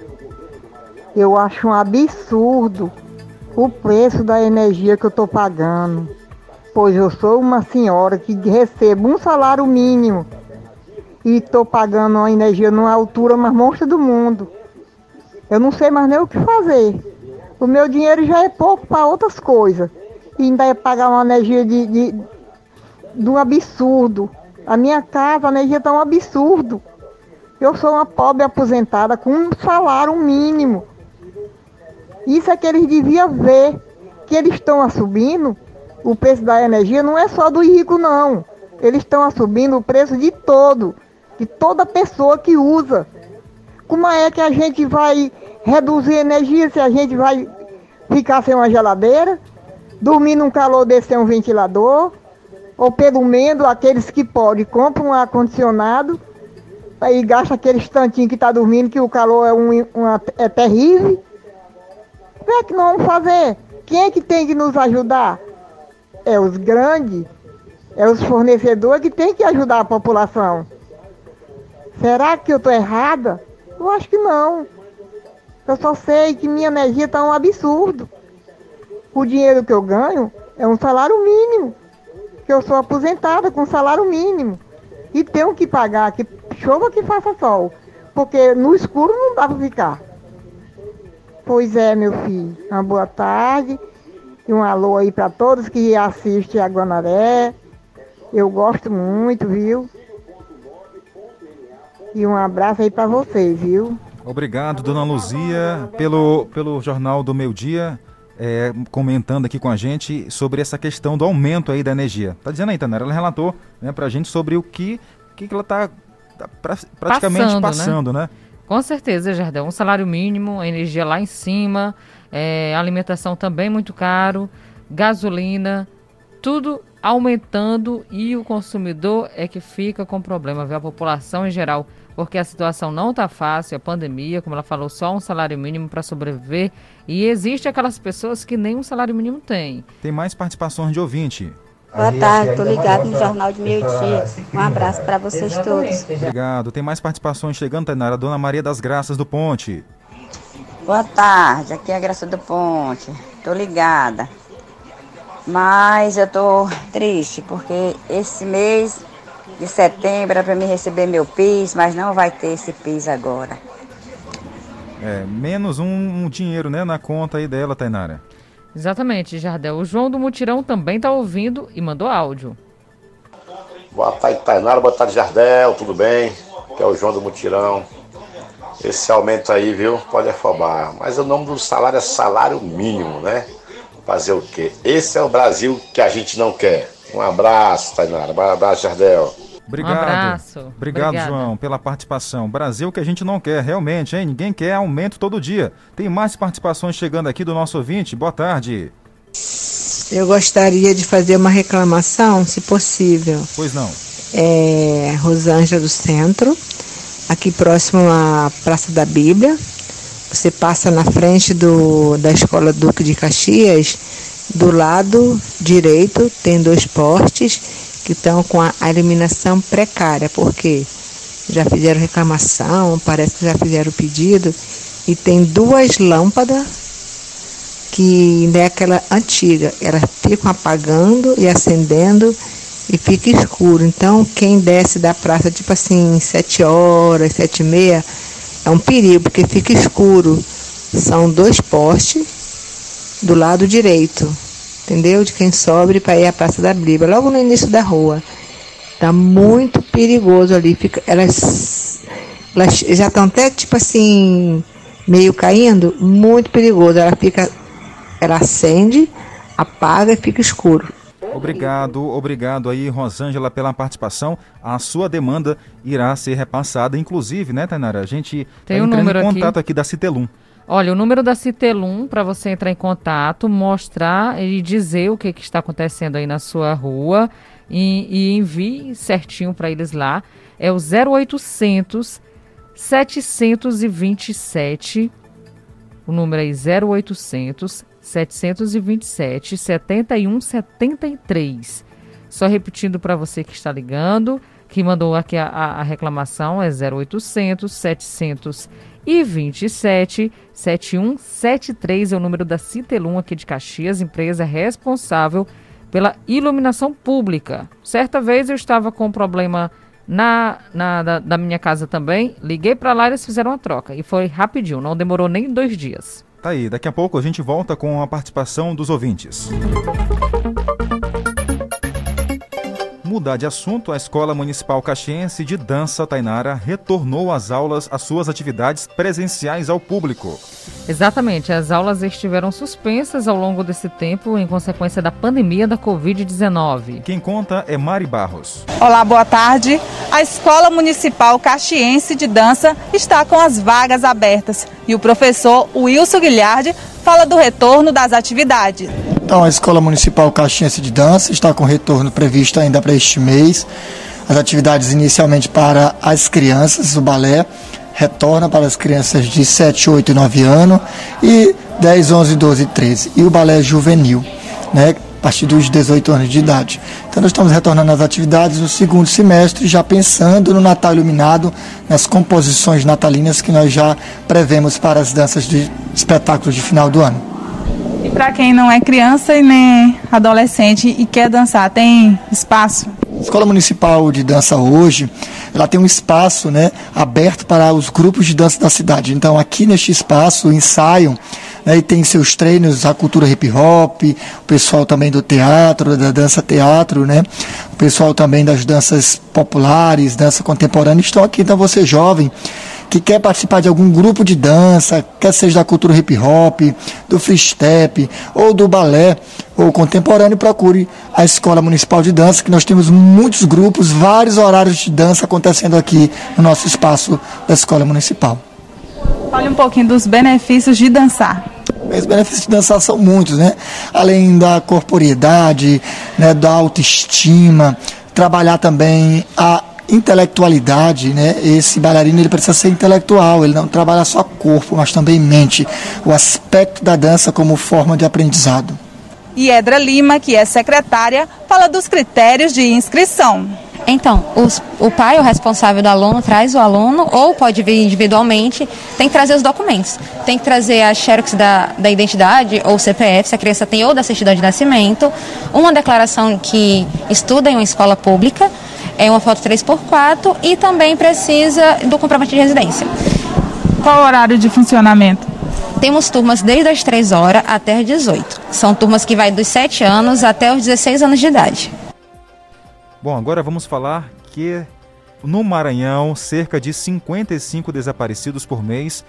Eu acho um absurdo o preço da energia que eu estou pagando. Pois eu sou uma senhora que recebo um salário mínimo e estou pagando uma energia numa altura mais monstra do mundo. Eu não sei mais nem o que fazer. O meu dinheiro já é pouco para outras coisas. E ainda é pagar uma energia de, de, de um absurdo. A minha casa, a energia está um absurdo. Eu sou uma pobre aposentada com um salário mínimo. Isso é que eles deviam ver, que eles estão subindo o preço da energia, não é só do rico não. Eles estão subindo o preço de todo, de toda pessoa que usa. Como é que a gente vai reduzir a energia se a gente vai ficar sem uma geladeira, dormir num calor desse sem um ventilador, ou pelo menos aqueles que podem compram um ar-condicionado aí gasta aquele instantinho que está dormindo, que o calor é, um, uma, é terrível. O que é que nós vamos fazer? Quem é que tem que nos ajudar? É os grandes, é os fornecedores que tem que ajudar a população. Será que eu estou errada? Eu acho que não. Eu só sei que minha energia está um absurdo. O dinheiro que eu ganho é um salário mínimo. Que eu sou aposentada com salário mínimo. E tenho que pagar, que chova que faça sol. Porque no escuro não dá para ficar. Pois é, meu filho. Uma boa tarde. E um alô aí para todos que assistem a Guanaré. Eu gosto muito, viu? E um abraço aí para vocês, viu? Obrigado, dona Luzia, pelo, pelo Jornal do Meio Dia, é, comentando aqui com a gente sobre essa questão do aumento aí da energia. Tá dizendo aí, Tanera, ela relatou né, pra gente sobre o que, que, que ela tá, tá pra, praticamente passando, passando né? né? Com certeza, Jardel. Um salário mínimo, energia lá em cima, é, alimentação também muito caro, gasolina, tudo aumentando e o consumidor é que fica com problema, viu? A população em geral porque a situação não está fácil, a pandemia, como ela falou, só um salário mínimo para sobreviver. E existe aquelas pessoas que nem um salário mínimo têm. Tem mais participações de ouvinte. Boa tarde, estou ligado no Jornal de Meio Dia. Um abraço para vocês todos. Obrigado. Tem mais participações chegando, Tainara. Dona Maria das Graças do Ponte. Boa tarde, aqui é a Graça do Ponte. Estou ligada. Mas eu estou triste porque esse mês de setembro era para me receber meu PIS, mas não vai ter esse PIS agora. É, menos um, um dinheiro, né, na conta aí dela, Tainara. Exatamente, Jardel. O João do Mutirão também está ouvindo e mandou áudio. Boa tarde, Tainara. Boa tarde, Jardel. Tudo bem? Que é o João do Mutirão. Esse aumento aí, viu? Pode afobar. Mas o nome do salário é salário mínimo, né? Fazer o quê? Esse é o Brasil que a gente não quer. Um abraço, Tainara. Um abraço, Jardel. Obrigado. Um abraço. Obrigado, Obrigada. João, pela participação. Brasil que a gente não quer, realmente, hein? Ninguém quer aumento todo dia. Tem mais participações chegando aqui do nosso ouvinte. Boa tarde. Eu gostaria de fazer uma reclamação, se possível. Pois não. É Rosângela do Centro, aqui próximo à Praça da Bíblia. Você passa na frente do, da Escola Duque de Caxias, do lado direito tem dois postes que estão com a, eliminação precária, porque já fizeram reclamação, parece que já fizeram pedido, e tem duas lâmpadas que não é aquela antiga, elas ficam apagando e acendendo e fica escuro. Então quem desce da praça, tipo assim, sete horas, sete e meia, é um perigo, porque fica escuro. São dois postes do lado direito entendeu? De quem sobe para ir à Praça da Bíblia, logo no início da rua. Tá muito perigoso ali. Fica, elas, elas já estão até tipo assim, meio caindo, muito perigoso. Ela fica, ela acende, apaga e fica escuro. Obrigado, obrigado aí, Rosângela, pela participação. A sua demanda irá ser repassada, inclusive, né, Tainara? A gente tem tá um em contato aqui, aqui da Citelum. Olha, o número da Citelum para você entrar em contato, mostrar e dizer o que, que está acontecendo aí na sua rua e, e envie certinho para eles lá. É o 0800 727. O número é 0800 727 7173. Só repetindo para você que está ligando, que mandou aqui a, a reclamação, é 0800 727 e 27 7173 é o número da Citelum aqui de Caxias, empresa responsável pela iluminação pública. Certa vez eu estava com um problema na, na da, da minha casa também, liguei para lá e eles fizeram a troca e foi rapidinho, não demorou nem dois dias. Tá aí, daqui a pouco a gente volta com a participação dos ouvintes mudar de assunto, a Escola Municipal Caxiense de Dança Tainara retornou às aulas às suas atividades presenciais ao público. Exatamente, as aulas estiveram suspensas ao longo desse tempo em consequência da pandemia da Covid-19. Quem conta é Mari Barros. Olá, boa tarde. A Escola Municipal Caxiense de Dança está com as vagas abertas e o professor Wilson Guilhardi fala do retorno das atividades. Então, a Escola Municipal Caxiense de Dança está com retorno previsto ainda para este mês. As atividades inicialmente para as crianças, o balé retorna para as crianças de 7, 8 e 9 anos e 10, 11, 12 e 13. E o balé juvenil, né? partir dos 18 anos de idade. Então nós estamos retornando às atividades no segundo semestre, já pensando no Natal Iluminado, nas composições natalinas que nós já prevemos para as danças de espetáculos de final do ano. E para quem não é criança e nem adolescente e quer dançar, tem espaço? A Escola Municipal de Dança hoje, ela tem um espaço né, aberto para os grupos de dança da cidade. Então aqui neste espaço ensaiam né, e tem seus treinos, a cultura hip hop, o pessoal também do teatro, da dança teatro, né? O pessoal também das danças populares, dança contemporânea estão aqui. Então você jovem que quer participar de algum grupo de dança, quer seja da cultura hip hop, do freestep ou do balé ou contemporâneo, procure a Escola Municipal de Dança, que nós temos muitos grupos, vários horários de dança acontecendo aqui no nosso espaço da Escola Municipal. Fale um pouquinho dos benefícios de dançar. Os benefícios de dançar são muitos, né? Além da corporeidade, né, da autoestima, trabalhar também a intelectualidade, né? Esse bailarino ele precisa ser intelectual, ele não trabalha só corpo, mas também mente. O aspecto da dança como forma de aprendizado. E Edra Lima, que é secretária, fala dos critérios de inscrição. Então, os, o pai, o responsável do aluno, traz o aluno, ou pode vir individualmente, tem que trazer os documentos. Tem que trazer a xerox da, da identidade, ou CPF, se a criança tem, ou da certidão de nascimento, uma declaração que estuda em uma escola pública, é uma foto 3x4 e também precisa do comprovante de residência. Qual o horário de funcionamento? Temos turmas desde as 3 horas até as 18. São turmas que vai dos 7 anos até os 16 anos de idade. Bom, agora vamos falar que no Maranhão, cerca de 55 desaparecidos por mês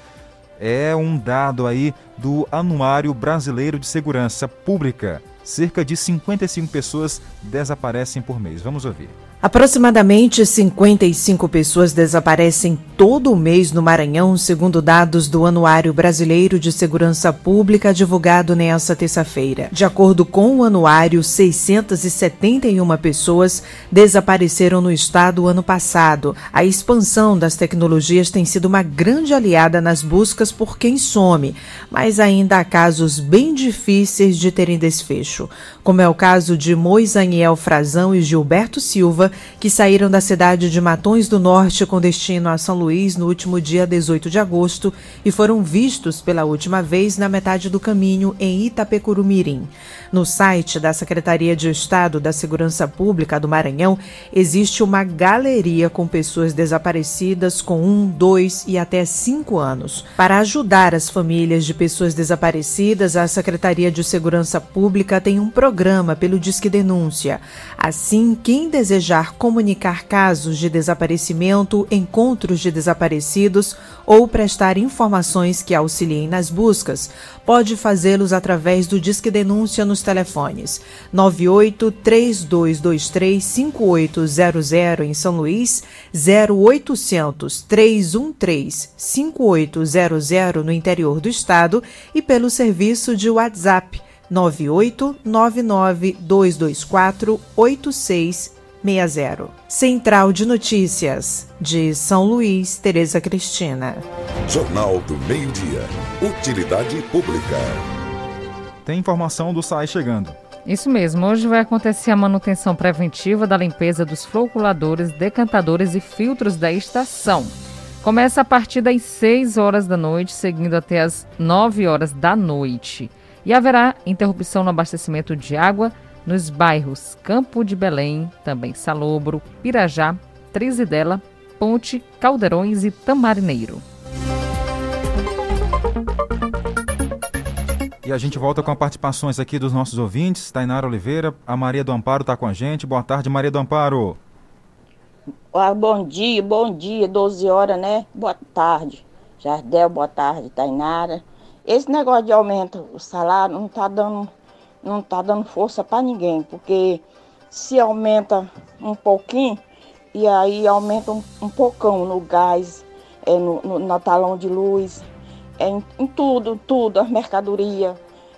é um dado aí do Anuário Brasileiro de Segurança Pública. Cerca de 55 pessoas desaparecem por mês. Vamos ouvir. Aproximadamente 55 pessoas desaparecem todo mês no Maranhão, segundo dados do Anuário Brasileiro de Segurança Pública divulgado nesta terça-feira. De acordo com o anuário, 671 pessoas desapareceram no estado ano passado. A expansão das tecnologias tem sido uma grande aliada nas buscas por quem some, mas ainda há casos bem difíceis de terem desfecho, como é o caso de Moisaniel Frazão e Gilberto Silva, que saíram da cidade de Matões do Norte com destino a São Luís no último dia 18 de agosto e foram vistos pela última vez na metade do caminho em Itapecurumirim. No site da Secretaria de Estado da Segurança Pública do Maranhão existe uma galeria com pessoas desaparecidas com um, dois e até cinco anos. Para ajudar as famílias de pessoas desaparecidas, a Secretaria de Segurança Pública tem um programa pelo Disque Denúncia. Assim, quem desejar comunicar casos de desaparecimento, encontros de desaparecidos ou prestar informações que auxiliem nas buscas, pode fazê-los através do Disque Denúncia nos telefones. 98 3223 5800 em São Luís, 0800 313 5800 no interior do estado e pelo serviço de WhatsApp 9899 224 8660. Central de Notícias, de São Luís, Tereza Cristina. Jornal do Meio-Dia. Utilidade Pública. Tem informação do SAI chegando. Isso mesmo, hoje vai acontecer a manutenção preventiva da limpeza dos floculadores, decantadores e filtros da estação. Começa a partir das 6 horas da noite, seguindo até as 9 horas da noite. E haverá interrupção no abastecimento de água nos bairros Campo de Belém, também Salobro, Pirajá, Trizidela, Ponte, Caldeirões e Tamarineiro. E a gente volta com as participações aqui dos nossos ouvintes. Tainara Oliveira, a Maria do Amparo está com a gente. Boa tarde, Maria do Amparo. Ah, bom dia, bom dia, 12 horas, né? Boa tarde. Jardel, boa tarde, Tainara. Esse negócio de aumento o salário não está dando, não tá dando força para ninguém, porque se aumenta um pouquinho, e aí aumenta um, um no gás, é, no, no, no talão de luz, é, em, em tudo, tudo, as mercadorias.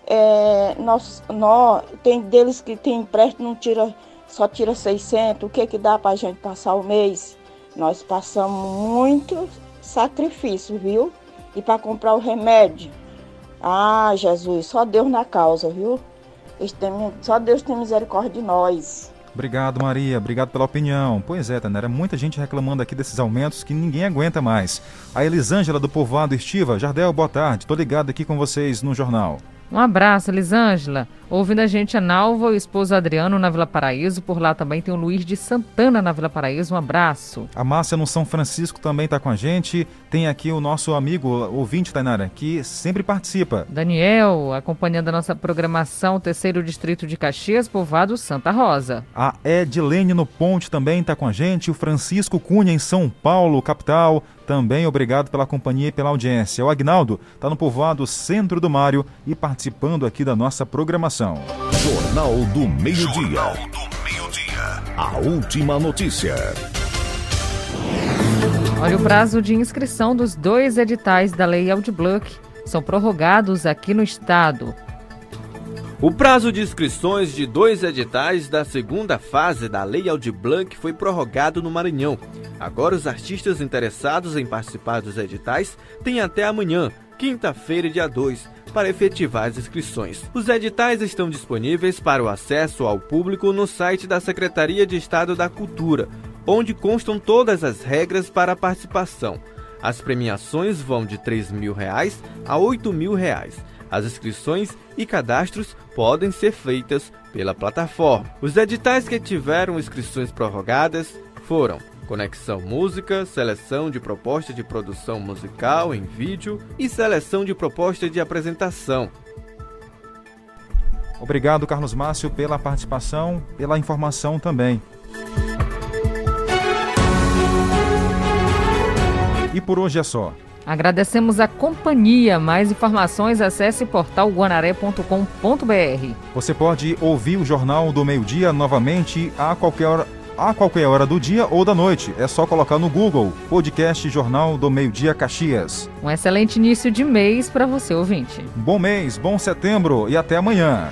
É, nós, nós, tem deles que tem empréstimo, não tira, só tira 600, o que que dá para a gente passar o mês? Nós passamos muito sacrifício, viu? E para comprar o remédio, ah, Jesus, só Deus na causa, viu? Só Deus tem misericórdia de nós. Obrigado, Maria. Obrigado pela opinião. Pois é, Tanera, muita gente reclamando aqui desses aumentos que ninguém aguenta mais. A Elisângela do Povoado Estiva. Jardel, boa tarde. Tô ligado aqui com vocês no jornal. Um abraço, Elisângela. Ouvindo a gente a Nalva, o esposo Adriano na Vila Paraíso. Por lá também tem o Luiz de Santana na Vila Paraíso. Um abraço. A Márcia no São Francisco também está com a gente. Tem aqui o nosso amigo ouvinte, Tainara, que sempre participa. Daniel, acompanhando a nossa programação, terceiro distrito de Caxias, povoado Santa Rosa. A Edilene no Ponte também está com a gente. O Francisco Cunha em São Paulo, capital. Também obrigado pela companhia e pela audiência. O Agnaldo está no povoado Centro do Mário e participando aqui da nossa programação. Jornal do Meio-Dia. A última notícia. Olha, o prazo de inscrição dos dois editais da Lei Audiblock são prorrogados aqui no estado. O prazo de inscrições de dois editais da segunda fase da Lei Aldir Blanc foi prorrogado no Maranhão. Agora, os artistas interessados em participar dos editais têm até amanhã, quinta-feira, dia 2, para efetivar as inscrições. Os editais estão disponíveis para o acesso ao público no site da Secretaria de Estado da Cultura, onde constam todas as regras para a participação. As premiações vão de 3 mil reais a 8 mil reais. As inscrições e cadastros podem ser feitas pela plataforma. Os editais que tiveram inscrições prorrogadas foram Conexão Música, seleção de proposta de produção musical em vídeo e seleção de proposta de apresentação. Obrigado, Carlos Márcio, pela participação, pela informação também. E por hoje é só. Agradecemos a companhia. Mais informações, acesse portalguanaré.com.br. Você pode ouvir o Jornal do Meio-Dia novamente a qualquer hora. A qualquer hora do dia ou da noite. É só colocar no Google Podcast Jornal do Meio-Dia Caxias. Um excelente início de mês para você, ouvinte. Bom mês, bom setembro e até amanhã.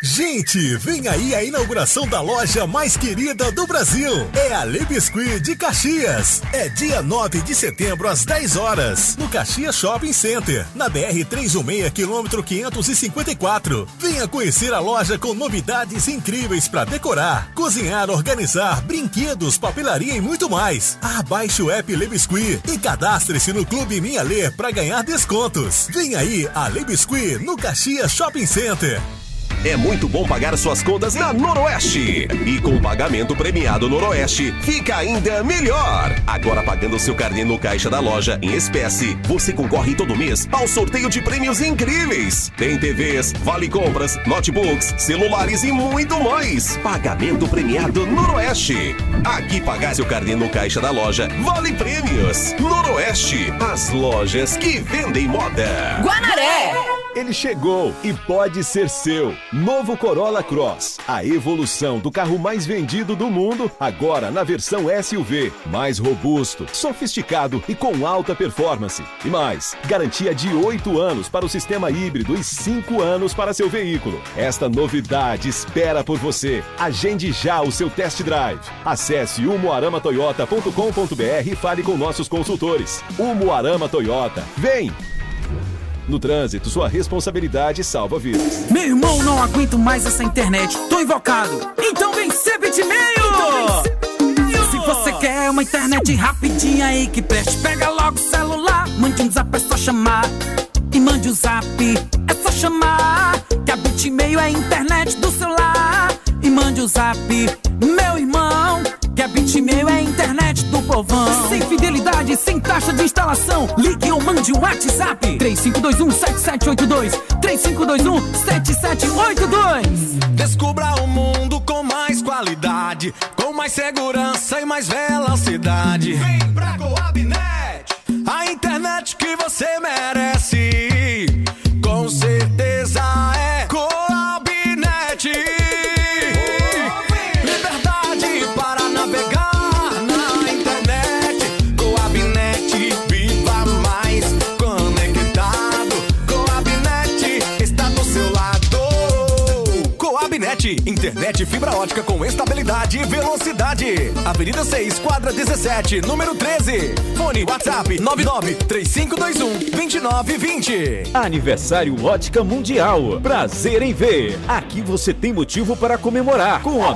Gente, vem aí a inauguração da loja mais querida do Brasil. É a Le Biscuit de Caxias. É dia 9 de setembro às 10 horas, no Caxias Shopping Center, na BR 316, quilômetro 554. Venha conhecer a loja com novidades incríveis para decorar, cozinhar, organizar, brinquedos, papelaria e muito mais. Abaixe o app Le Biscuit e cadastre-se no Clube Minha Lê para ganhar descontos. Vem aí a Le Biscuit no Caxias Shopping Center. É muito bom pagar suas contas na Noroeste. E com o pagamento premiado Noroeste, fica ainda melhor. Agora pagando seu carnê no caixa da loja em espécie, você concorre todo mês ao sorteio de prêmios incríveis. Tem TVs, vale compras, notebooks, celulares e muito mais. Pagamento premiado Noroeste. Aqui pagar seu carnê no caixa da loja, vale prêmios. Noroeste, as lojas que vendem moda. Guanaré! Ele chegou e pode ser seu. Novo Corolla Cross. A evolução do carro mais vendido do mundo, agora na versão SUV. Mais robusto, sofisticado e com alta performance. E mais, garantia de 8 anos para o sistema híbrido e 5 anos para seu veículo. Esta novidade espera por você. Agende já o seu test drive. Acesse umuaramatoyota.com.br e fale com nossos consultores. Umuarama Toyota. Vem! No trânsito, sua responsabilidade salva vidas. Meu irmão, não aguento mais essa internet. Tô invocado. Então vem ser bitmail! Se você quer uma internet rapidinha aí que preste, pega logo o celular. Mande um zap, é só chamar. E mande um zap, é só chamar. Que a bitmail é a internet do celular. E mande um zap, meu irmão. Bitmail é a internet do povão. Sem fidelidade, sem taxa de instalação. Ligue ou mande um WhatsApp. 3521-7782. 3521-7782. Descubra o mundo com mais qualidade, com mais segurança e mais velocidade. Vem pra Coabnet, a internet que você merece. Ótica com estabilidade e velocidade. Avenida 6, quadra 17, número 13. Fone WhatsApp 993521-2920. Aniversário Ótica Mundial. Prazer em ver. Aqui você tem motivo para comemorar com a